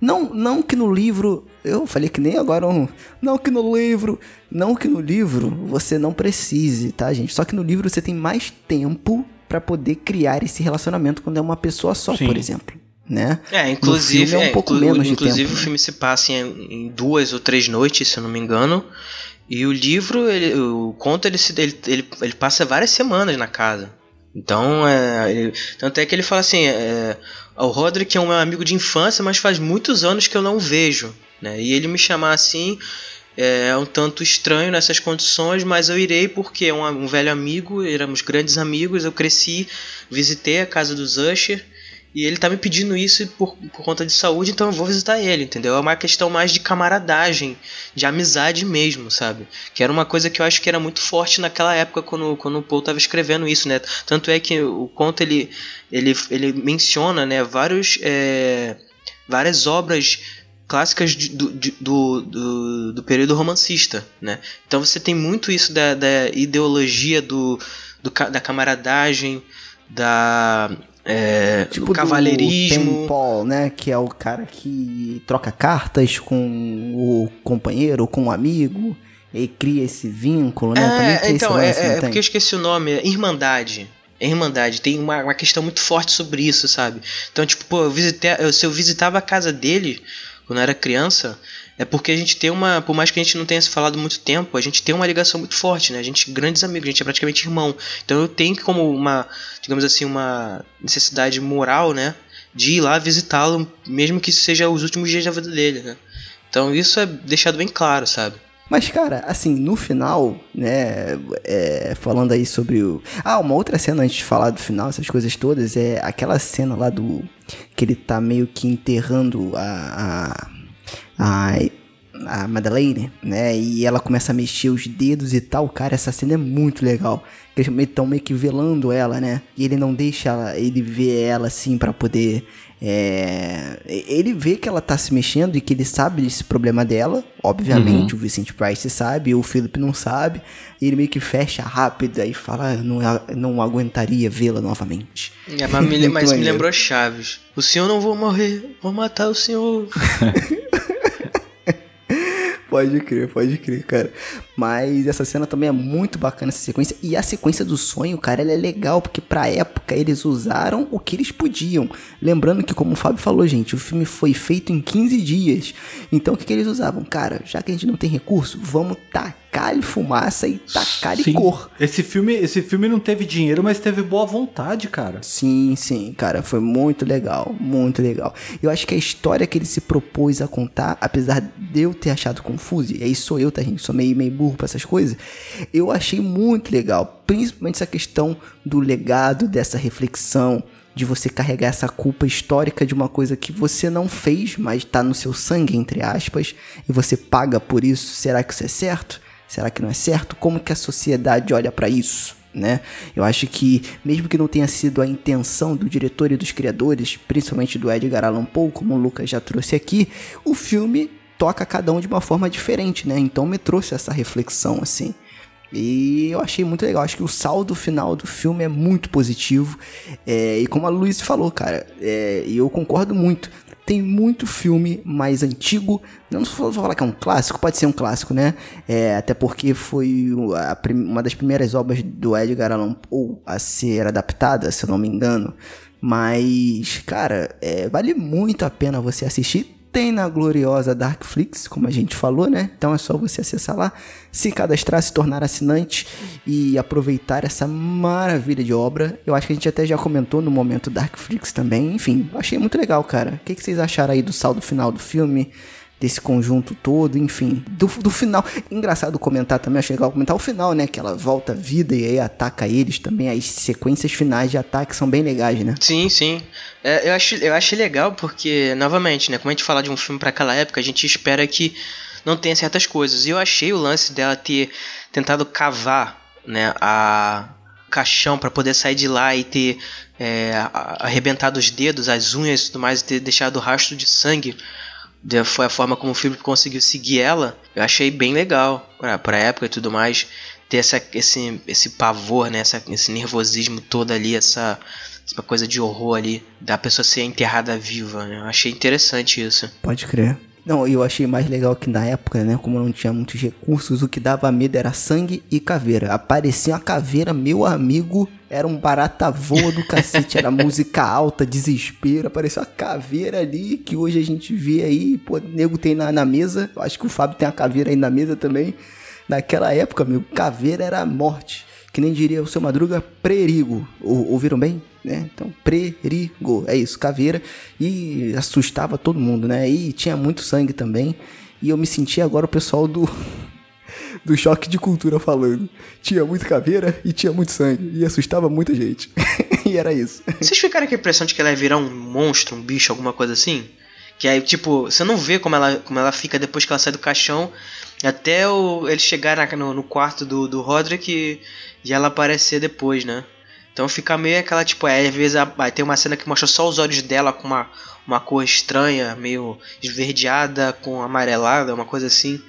Não, não que no livro, eu falei que nem agora um, não que no livro, não que no livro você não precise, tá, gente? Só que no livro você tem mais tempo para poder criar esse relacionamento quando é uma pessoa só, Sim. por exemplo. Né? É, inclusive, é um pouco é, menos inclusive tempo, o filme se passa em, em duas ou três noites, se eu não me engano. E o livro, ele, o conto, ele, ele, ele, ele passa várias semanas na casa. Então, é, ele, tanto é que ele fala assim: é, o Roderick é um meu amigo de infância, mas faz muitos anos que eu não o vejo. Né? E ele me chamar assim é um tanto estranho nessas condições, mas eu irei porque é um, um velho amigo, éramos grandes amigos, eu cresci, visitei a casa dos Usher e ele tá me pedindo isso por, por conta de saúde, então eu vou visitar ele, entendeu? É uma questão mais de camaradagem, de amizade mesmo, sabe? Que era uma coisa que eu acho que era muito forte naquela época quando, quando o Paul tava escrevendo isso, né? Tanto é que o conto ele, ele, ele menciona, né, vários, é, várias obras clássicas do, do, do, do, período romancista, né? Então você tem muito isso da, da ideologia do, do, da camaradagem, da é, tipo cavalheirismo. Paul, né? Que é o cara que troca cartas com o companheiro, com o amigo. E cria esse vínculo, né? É, Também tem então, esse lance, é, é porque eu esqueci o nome. É Irmandade. É Irmandade. Tem uma, uma questão muito forte sobre isso, sabe? Então, tipo, pô, eu visitei, eu, se eu visitava a casa dele quando eu era criança, é porque a gente tem uma, por mais que a gente não tenha se falado muito tempo, a gente tem uma ligação muito forte, né? A gente grandes amigos, a gente é praticamente irmão. Então eu tenho como uma, digamos assim, uma necessidade moral, né, de ir lá visitá-lo, mesmo que seja os últimos dias da vida dele, né? Então isso é deixado bem claro, sabe? Mas, cara, assim, no final, né, é, falando aí sobre o... Ah, uma outra cena antes de falar do final, essas coisas todas, é aquela cena lá do... Que ele tá meio que enterrando a, a a, a Madeleine, né? E ela começa a mexer os dedos e tal. Cara, essa cena é muito legal. Eles estão meio que velando ela, né? E ele não deixa ela, ele ver ela assim para poder. É... Ele vê que ela tá se mexendo e que ele sabe desse problema dela. Obviamente, uhum. o Vicente Price sabe, o Philip não sabe. E ele meio que fecha rápido e fala: não, não aguentaria vê-la novamente. É, mas me, mas me lembrou Chaves. O senhor não vou morrer, vou matar o senhor. Pode crer, pode crer, cara. Mas essa cena também é muito bacana, essa sequência. E a sequência do sonho, cara, ela é legal, porque pra época eles usaram o que eles podiam. Lembrando que, como o Fábio falou, gente, o filme foi feito em 15 dias. Então o que, que eles usavam? Cara, já que a gente não tem recurso, vamos tacar tacar fumaça e tacar Sim. cor. Esse filme, esse filme não teve dinheiro, mas teve boa vontade, cara. Sim, sim, cara, foi muito legal, muito legal. Eu acho que a história que ele se propôs a contar, apesar de eu ter achado confuso, e aí sou eu, tá, gente? Sou meio, meio burro pra essas coisas, eu achei muito legal, principalmente essa questão do legado, dessa reflexão, de você carregar essa culpa histórica de uma coisa que você não fez, mas tá no seu sangue, entre aspas, e você paga por isso. Será que isso é certo? Será que não é certo? Como que a sociedade olha para isso? Né? Eu acho que, mesmo que não tenha sido a intenção do diretor e dos criadores, principalmente do Edgar Allan Poe, como o Lucas já trouxe aqui, o filme toca cada um de uma forma diferente, né? Então me trouxe essa reflexão assim. E eu achei muito legal. Acho que o saldo final do filme é muito positivo. É, e como a Luiz falou, cara, é, eu concordo muito tem muito filme mais antigo. Não vou falar que é um clássico, pode ser um clássico, né? É, até porque foi uma das primeiras obras do Edgar Allan Poe a ser adaptada, se eu não me engano. Mas, cara, é, vale muito a pena você assistir tem na gloriosa Darkflix, como a gente falou, né? Então é só você acessar lá, se cadastrar, se tornar assinante e aproveitar essa maravilha de obra. Eu acho que a gente até já comentou no momento Darkflix também. Enfim, achei muito legal, cara. O que, que vocês acharam aí do saldo final do filme? Desse conjunto todo, enfim, do, do final. Engraçado comentar também, achei legal comentar o final, né? Que ela volta à vida e aí ataca eles também. As sequências finais de ataque são bem legais, né? Sim, sim. É, eu, acho, eu achei legal porque, novamente, né? Como a gente fala de um filme para aquela época, a gente espera que não tenha certas coisas. E eu achei o lance dela ter tentado cavar, né? A caixão para poder sair de lá e ter é, arrebentado os dedos, as unhas e tudo mais, e ter deixado rastro de sangue foi a forma como o filme conseguiu seguir ela, eu achei bem legal pra, pra época e tudo mais. Ter essa, esse, esse pavor, né? Essa, esse nervosismo todo ali, essa, essa coisa de horror ali, da pessoa ser enterrada viva. Né? Eu achei interessante isso. Pode crer. Não, eu achei mais legal que na época, né, como não tinha muitos recursos, o que dava medo era sangue e caveira. Aparecia uma caveira, meu amigo, era um barata voa do cacete, era música alta, desespero, apareceu uma caveira ali, que hoje a gente vê aí, pô, nego tem na, na mesa, eu acho que o Fábio tem a caveira aí na mesa também. Naquela época, meu, caveira era morte que nem diria o seu Madruga, perigo. Ou, ouviram bem? Né? Então, perigo. É isso, caveira. E assustava todo mundo, né? E tinha muito sangue também. E eu me senti agora o pessoal do. Do choque de cultura falando. Tinha muito caveira e tinha muito sangue. E assustava muita gente. e era isso. Vocês ficaram com a impressão de que ela ia virar um monstro, um bicho, alguma coisa assim? Que aí, tipo, você não vê como ela, como ela fica depois que ela sai do caixão. Até o, ele chegar na, no, no, quarto do, do Roderick e ela aparecer depois, né? Então fica meio aquela, tipo, é, às vezes vai tem uma cena que mostra só os olhos dela com uma, uma cor estranha, meio esverdeada, com amarelada, uma coisa assim.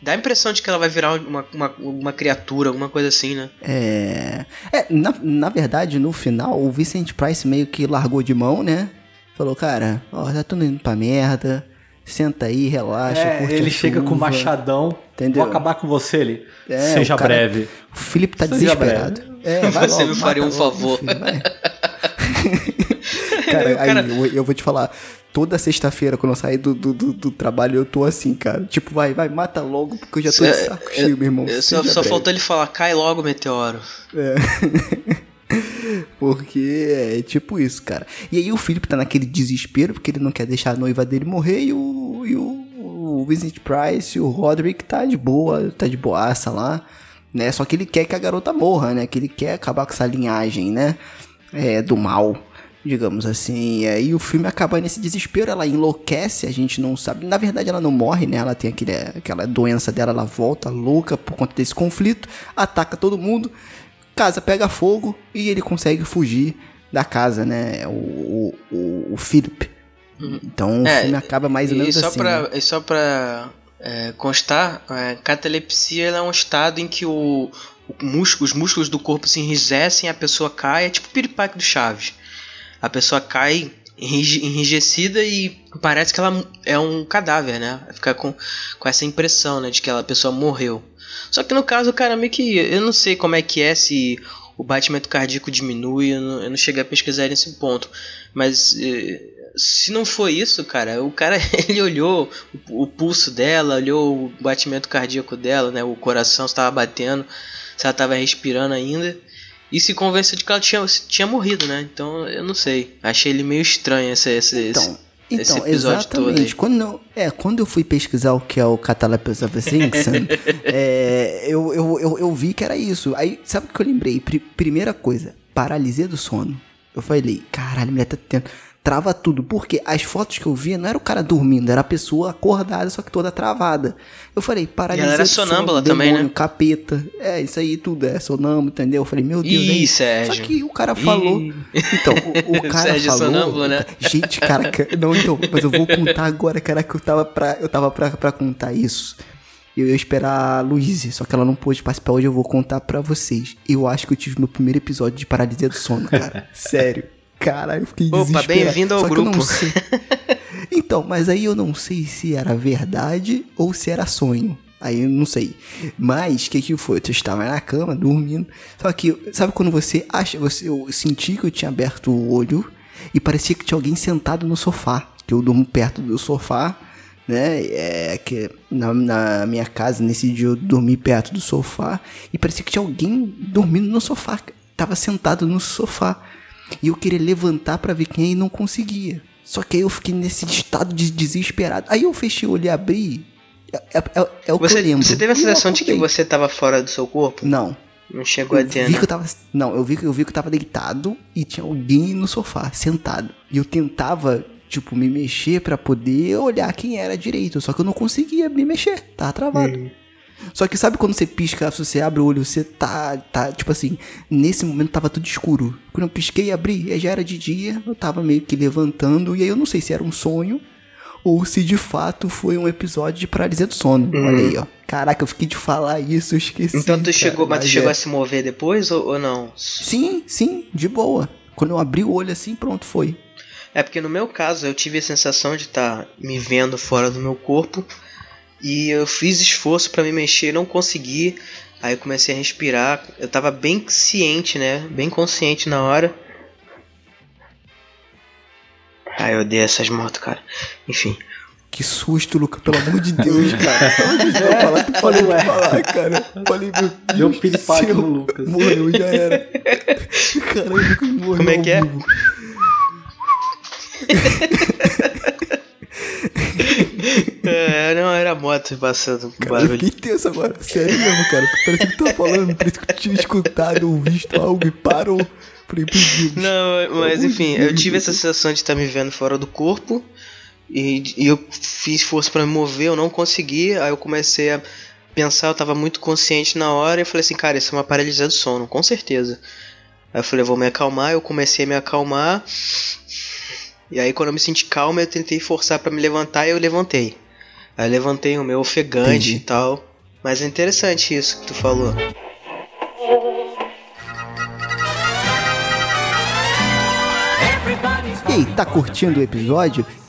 Dá a impressão de que ela vai virar uma, uma, uma criatura, alguma coisa assim, né? É. É, na, na verdade, no final, o Vincent Price meio que largou de mão, né? Falou, cara, ó, tá tudo indo pra merda. Senta aí, relaxa. É, ele chega com o machadão. Entendeu? Vou acabar com você, ele. É, Seja cara, breve. O Felipe tá Seja desesperado. É, vai você logo, me faria um logo, favor. Filho, cara, cara... Aí, eu, eu, vou te falar. Toda sexta-feira, quando eu sair do, do, do, do, trabalho, eu tô assim, cara. Tipo, vai, vai, mata logo, porque eu já tô de saco cheio, meu irmão. Só, só faltou ele falar, cai logo, meteoro. É. Porque é tipo isso, cara. E aí o Felipe tá naquele desespero, porque ele não quer deixar a noiva dele morrer, e o, e o, o Vincent Price, o Roderick tá de boa, tá de boaça lá, né? Só que ele quer que a garota morra, né? Que ele quer acabar com essa linhagem, né? É, do mal, digamos assim. E aí o filme acaba nesse desespero, ela enlouquece, a gente não sabe. Na verdade, ela não morre, né? Ela tem aquele, aquela doença dela, ela volta louca por conta desse conflito, ataca todo mundo casa pega fogo e ele consegue fugir da casa, né? O, o, o Philip. Uhum. Então o é, filme acaba mais ou menos e só assim. Pra, né? E só pra é, constar, é, catalepsia é um estado em que o, o músculo, os músculos do corpo se enrijecem, a pessoa cai, é tipo o piripaque do Chaves. A pessoa cai enrijecida e parece que ela é um cadáver, né? Fica com, com essa impressão, né, de que a pessoa morreu. Só que no caso, cara, meio que eu não sei como é que é se o batimento cardíaco diminui, eu não, eu não cheguei a pesquisar nesse ponto. Mas eh, se não foi isso, cara, o cara ele olhou o, o, pulso dela, olhou o batimento cardíaco dela, né, o coração estava batendo, se ela estava respirando ainda. E se convenceu de que ela tinha, tinha morrido, né? Então eu não sei. Achei ele meio estranho esse, esse, então, esse então, exatamente. Quando eu, é, quando eu fui pesquisar o que é o Catalepes of Simpson, é, eu, eu, eu, eu, vi que era isso. Aí, sabe o que eu lembrei? primeira coisa, paralisia do sono. Eu falei, caralho, a mulher tá tendo trava tudo. Porque as fotos que eu via não era o cara dormindo, era a pessoa acordada, só que toda travada. Eu falei, paralisia. E ela era sonâmbula também, demônio, né? capeta. É, isso aí tudo é sonâmbulo, entendeu? Eu falei, meu Deus. Ih, é Sérgio. Só que o cara falou. Ih. Então, o, o cara Sérgio falou. Sonâmbulo, né? Gente, cara, não, então, mas eu vou contar agora, cara, que eu tava pra, eu tava pra, pra contar isso. Eu ia esperar a Luísa, só que ela não pôde participar hoje, eu vou contar para vocês. Eu acho que eu tive meu primeiro episódio de paralisia do sono, cara. Sério. Cara, eu fiquei Opa, bem-vindo ao grupo. então, mas aí eu não sei se era verdade ou se era sonho. Aí eu não sei. Mas o que que foi? Eu estava na cama, dormindo. Só que, sabe quando você acha, você, eu senti que eu tinha aberto o olho e parecia que tinha alguém sentado no sofá. que eu durmo perto do sofá, né? É que na, na minha casa, nesse dia, eu dormi perto do sofá e parecia que tinha alguém dormindo no sofá. Tava sentado no sofá. E eu queria levantar para ver quem é e não conseguia. Só que aí eu fiquei nesse estado de desesperado. Aí eu fechei o olho e abri. É, é, é o você, que eu lembro. Você teve a sensação de que você tava fora do seu corpo? Não. Não chegou eu a ter, vi né? que eu tava, Não, eu vi, que- eu vi que eu tava deitado e tinha alguém no sofá, sentado. E eu tentava, tipo, me mexer pra poder olhar quem era direito. Só que eu não conseguia me mexer. Tava travado. Só que sabe quando você pisca, se você abre o olho, você tá, tá, tipo assim, nesse momento tava tudo escuro. Quando eu pisquei e abri, já era de dia, eu tava meio que levantando, e aí eu não sei se era um sonho ou se de fato foi um episódio de paralisia do sono. Olha aí, ó. Caraca, eu fiquei de falar isso, eu esqueci. Então tu cara, chegou, mas tu mas chegou é. a se mover depois ou, ou não? Sim, sim, de boa. Quando eu abri o olho assim, pronto, foi. É porque no meu caso eu tive a sensação de estar me vendo fora do meu corpo e eu fiz esforço pra me mexer, não consegui. Aí eu comecei a respirar. Eu tava bem ciente, né? Bem consciente na hora. Ai, eu odeio essas motos, cara. Enfim. Que susto, Luca, pelo amor de Deus, cara. Eu falar, tu falei pra falar, cara. Falei, meu Deus. Deu um piripaque no Lucas. Morreu, já era. Caralho, o Lucas morreu. Como é que é? É, não, era moto passando com Cara, eu barulho. fiquei tenso agora. Sério mesmo, cara. Parecia que tu tava falando, parecia que eu tinha escutado ou visto algo e parou. Falei. Não, mas enfim, eu tive essa sensação de estar me vendo fora do corpo. E, e eu fiz força pra me mover, eu não consegui. Aí eu comecei a pensar, eu tava muito consciente na hora. E eu falei assim, cara, isso é uma paralisia do sono, com certeza. Aí eu falei, eu vou me acalmar. Eu comecei a me acalmar. E aí, quando eu me senti calma, eu tentei forçar pra me levantar e eu levantei. Aí eu levantei o meu ofegante Entendi. e tal. Mas é interessante isso que tu falou. E aí, tá curtindo o episódio?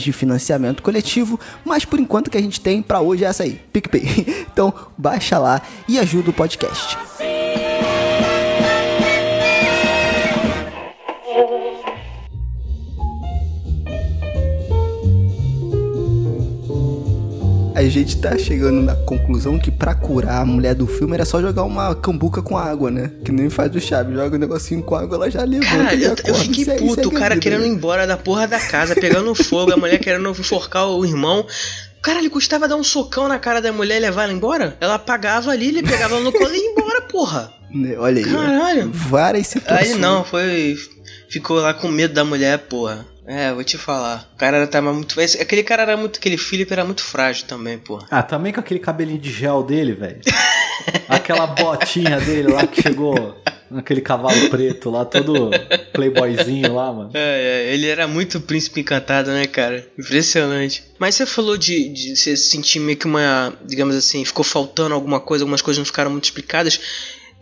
de financiamento coletivo, mas por enquanto que a gente tem para hoje é essa aí, PicPay. Então, baixa lá e ajuda o podcast. A gente tá chegando na conclusão que pra curar a mulher do filme era só jogar uma cambuca com água, né? Que nem faz o Chaves, joga um negocinho com água, ela já levanta Cara, eu, acorda. eu fiquei Segue- puto, segue o a cara vida, querendo né? ir embora da porra da casa, pegando fogo, a mulher querendo enforcar o irmão. Cara, ele custava dar um socão na cara da mulher e levar ela embora? Ela apagava ali, ele pegava ela no colo e ia embora, porra. Né, Olha aí. Caralho. várias situações. Aí não, foi. Ficou lá com medo da mulher, porra. É, vou te falar. O cara tava muito. esse- Aquele cara era muito. Aquele Philip era muito frágil também, porra. Ah, também com aquele cabelinho de gel dele, velho. Aquela botinha dele lá que chegou naquele cavalo preto lá, todo playboyzinho lá, mano. É, é, ele era muito príncipe encantado, né, cara? Impressionante. Mas você falou de, de você sentir meio que uma. Digamos assim, ficou faltando alguma coisa, algumas coisas não ficaram muito explicadas.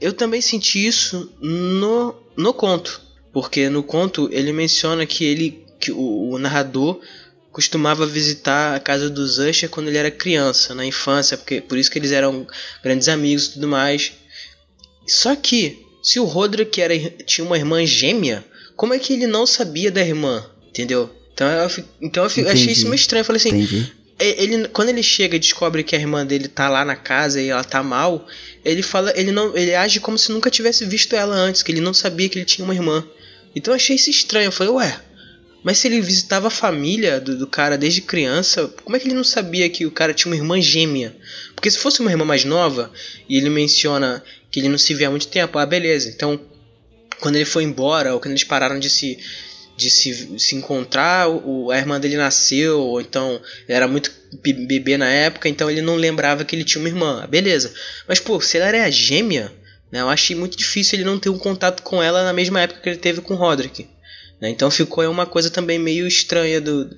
Eu também senti isso no, no conto. Porque no conto ele menciona que ele. Que o, o narrador costumava visitar a casa dos Usher quando ele era criança, na infância, porque por isso que eles eram grandes amigos e tudo mais. Só que, se o Roderick era, tinha uma irmã gêmea, como é que ele não sabia da irmã? Entendeu? Então eu, então eu achei isso meio estranho. Eu falei assim, Entendi. ele, quando ele chega e descobre que a irmã dele tá lá na casa e ela tá mal, ele fala, ele não, ele age como se nunca tivesse visto ela antes, que ele não sabia que ele tinha uma irmã. Então eu achei isso estranho. Eu falei, ué, mas se ele visitava a família do, do cara desde criança, como é que ele não sabia que o cara tinha uma irmã gêmea? Porque se fosse uma irmã mais nova, e ele menciona que ele não se vê há muito tempo, ah, beleza. Então, quando ele foi embora, ou quando eles pararam de se, de se, se encontrar, o, a irmã dele nasceu, ou então era muito be- bebê na época, então ele não lembrava que ele tinha uma irmã, ah, beleza. Mas, pô, se ela era gêmea, né, eu achei muito difícil ele não ter um contato com ela na mesma época que ele teve com o Roderick. Né? Então ficou uma coisa também meio estranha do,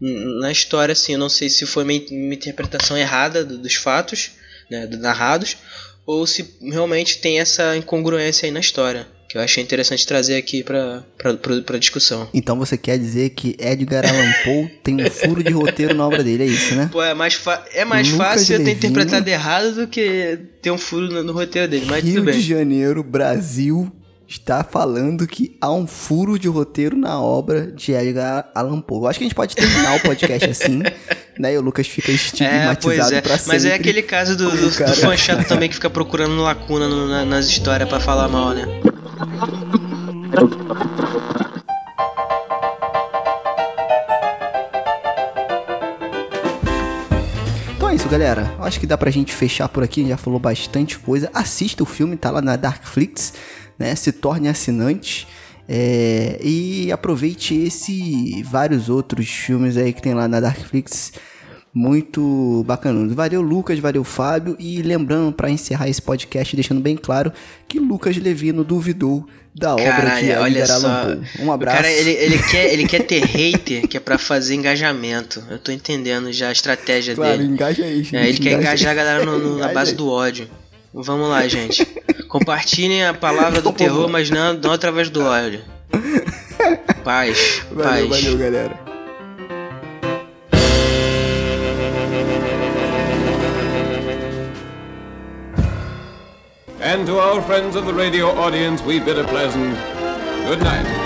na história, assim. Eu não sei se foi uma, interpretação errada do, dos fatos, né, narrados, ou se realmente tem essa incongruência aí na história. Que eu achei interessante trazer aqui pra, pra, pra, pra discussão. Então você quer dizer que Edgar Allan Poe tem um furo de roteiro na obra dele, é isso, né? Pô, é mais, é mais fácil eu ter interpretado errado do que ter um furo no, no roteiro dele, mas Rio tudo bem. de Janeiro, Brasil, está falando que há um furo de roteiro na obra de Edgar Allan Poe. Eu acho que a gente pode terminar o podcast assim, né? E o Lucas fica estigmatizado é, pra sempre. Mas é aquele caso do, do, do fã chato também que fica procurando lacuna no, na, nas histórias para falar mal, né? Então é isso, galera. Acho que dá pra gente fechar por aqui. Já falou bastante coisa. Assista o filme, tá lá na Darkflix, né? Se torne assinante. É, e aproveite esse e vários outros filmes aí que tem lá na Darkflix muito bacana. Valeu, Lucas, valeu, Fábio. E lembrando, para encerrar esse podcast, deixando bem claro que Lucas Levino duvidou da obra Caralho, que é olha só. Um abraço. O cara, ele, ele, quer, ele quer ter hater, que é pra fazer engajamento. Eu tô entendendo já a estratégia claro, dele. engaja aí, gente. É, ele quer engajar a galera no, no, na base do ódio. Vamos lá, gente. Compartilhem a palavra do terror, mas não, não através do ódio. Paz, valeu, paz. Valeu, galera. And to our friends of the radio audience, we bid a pleasant good night.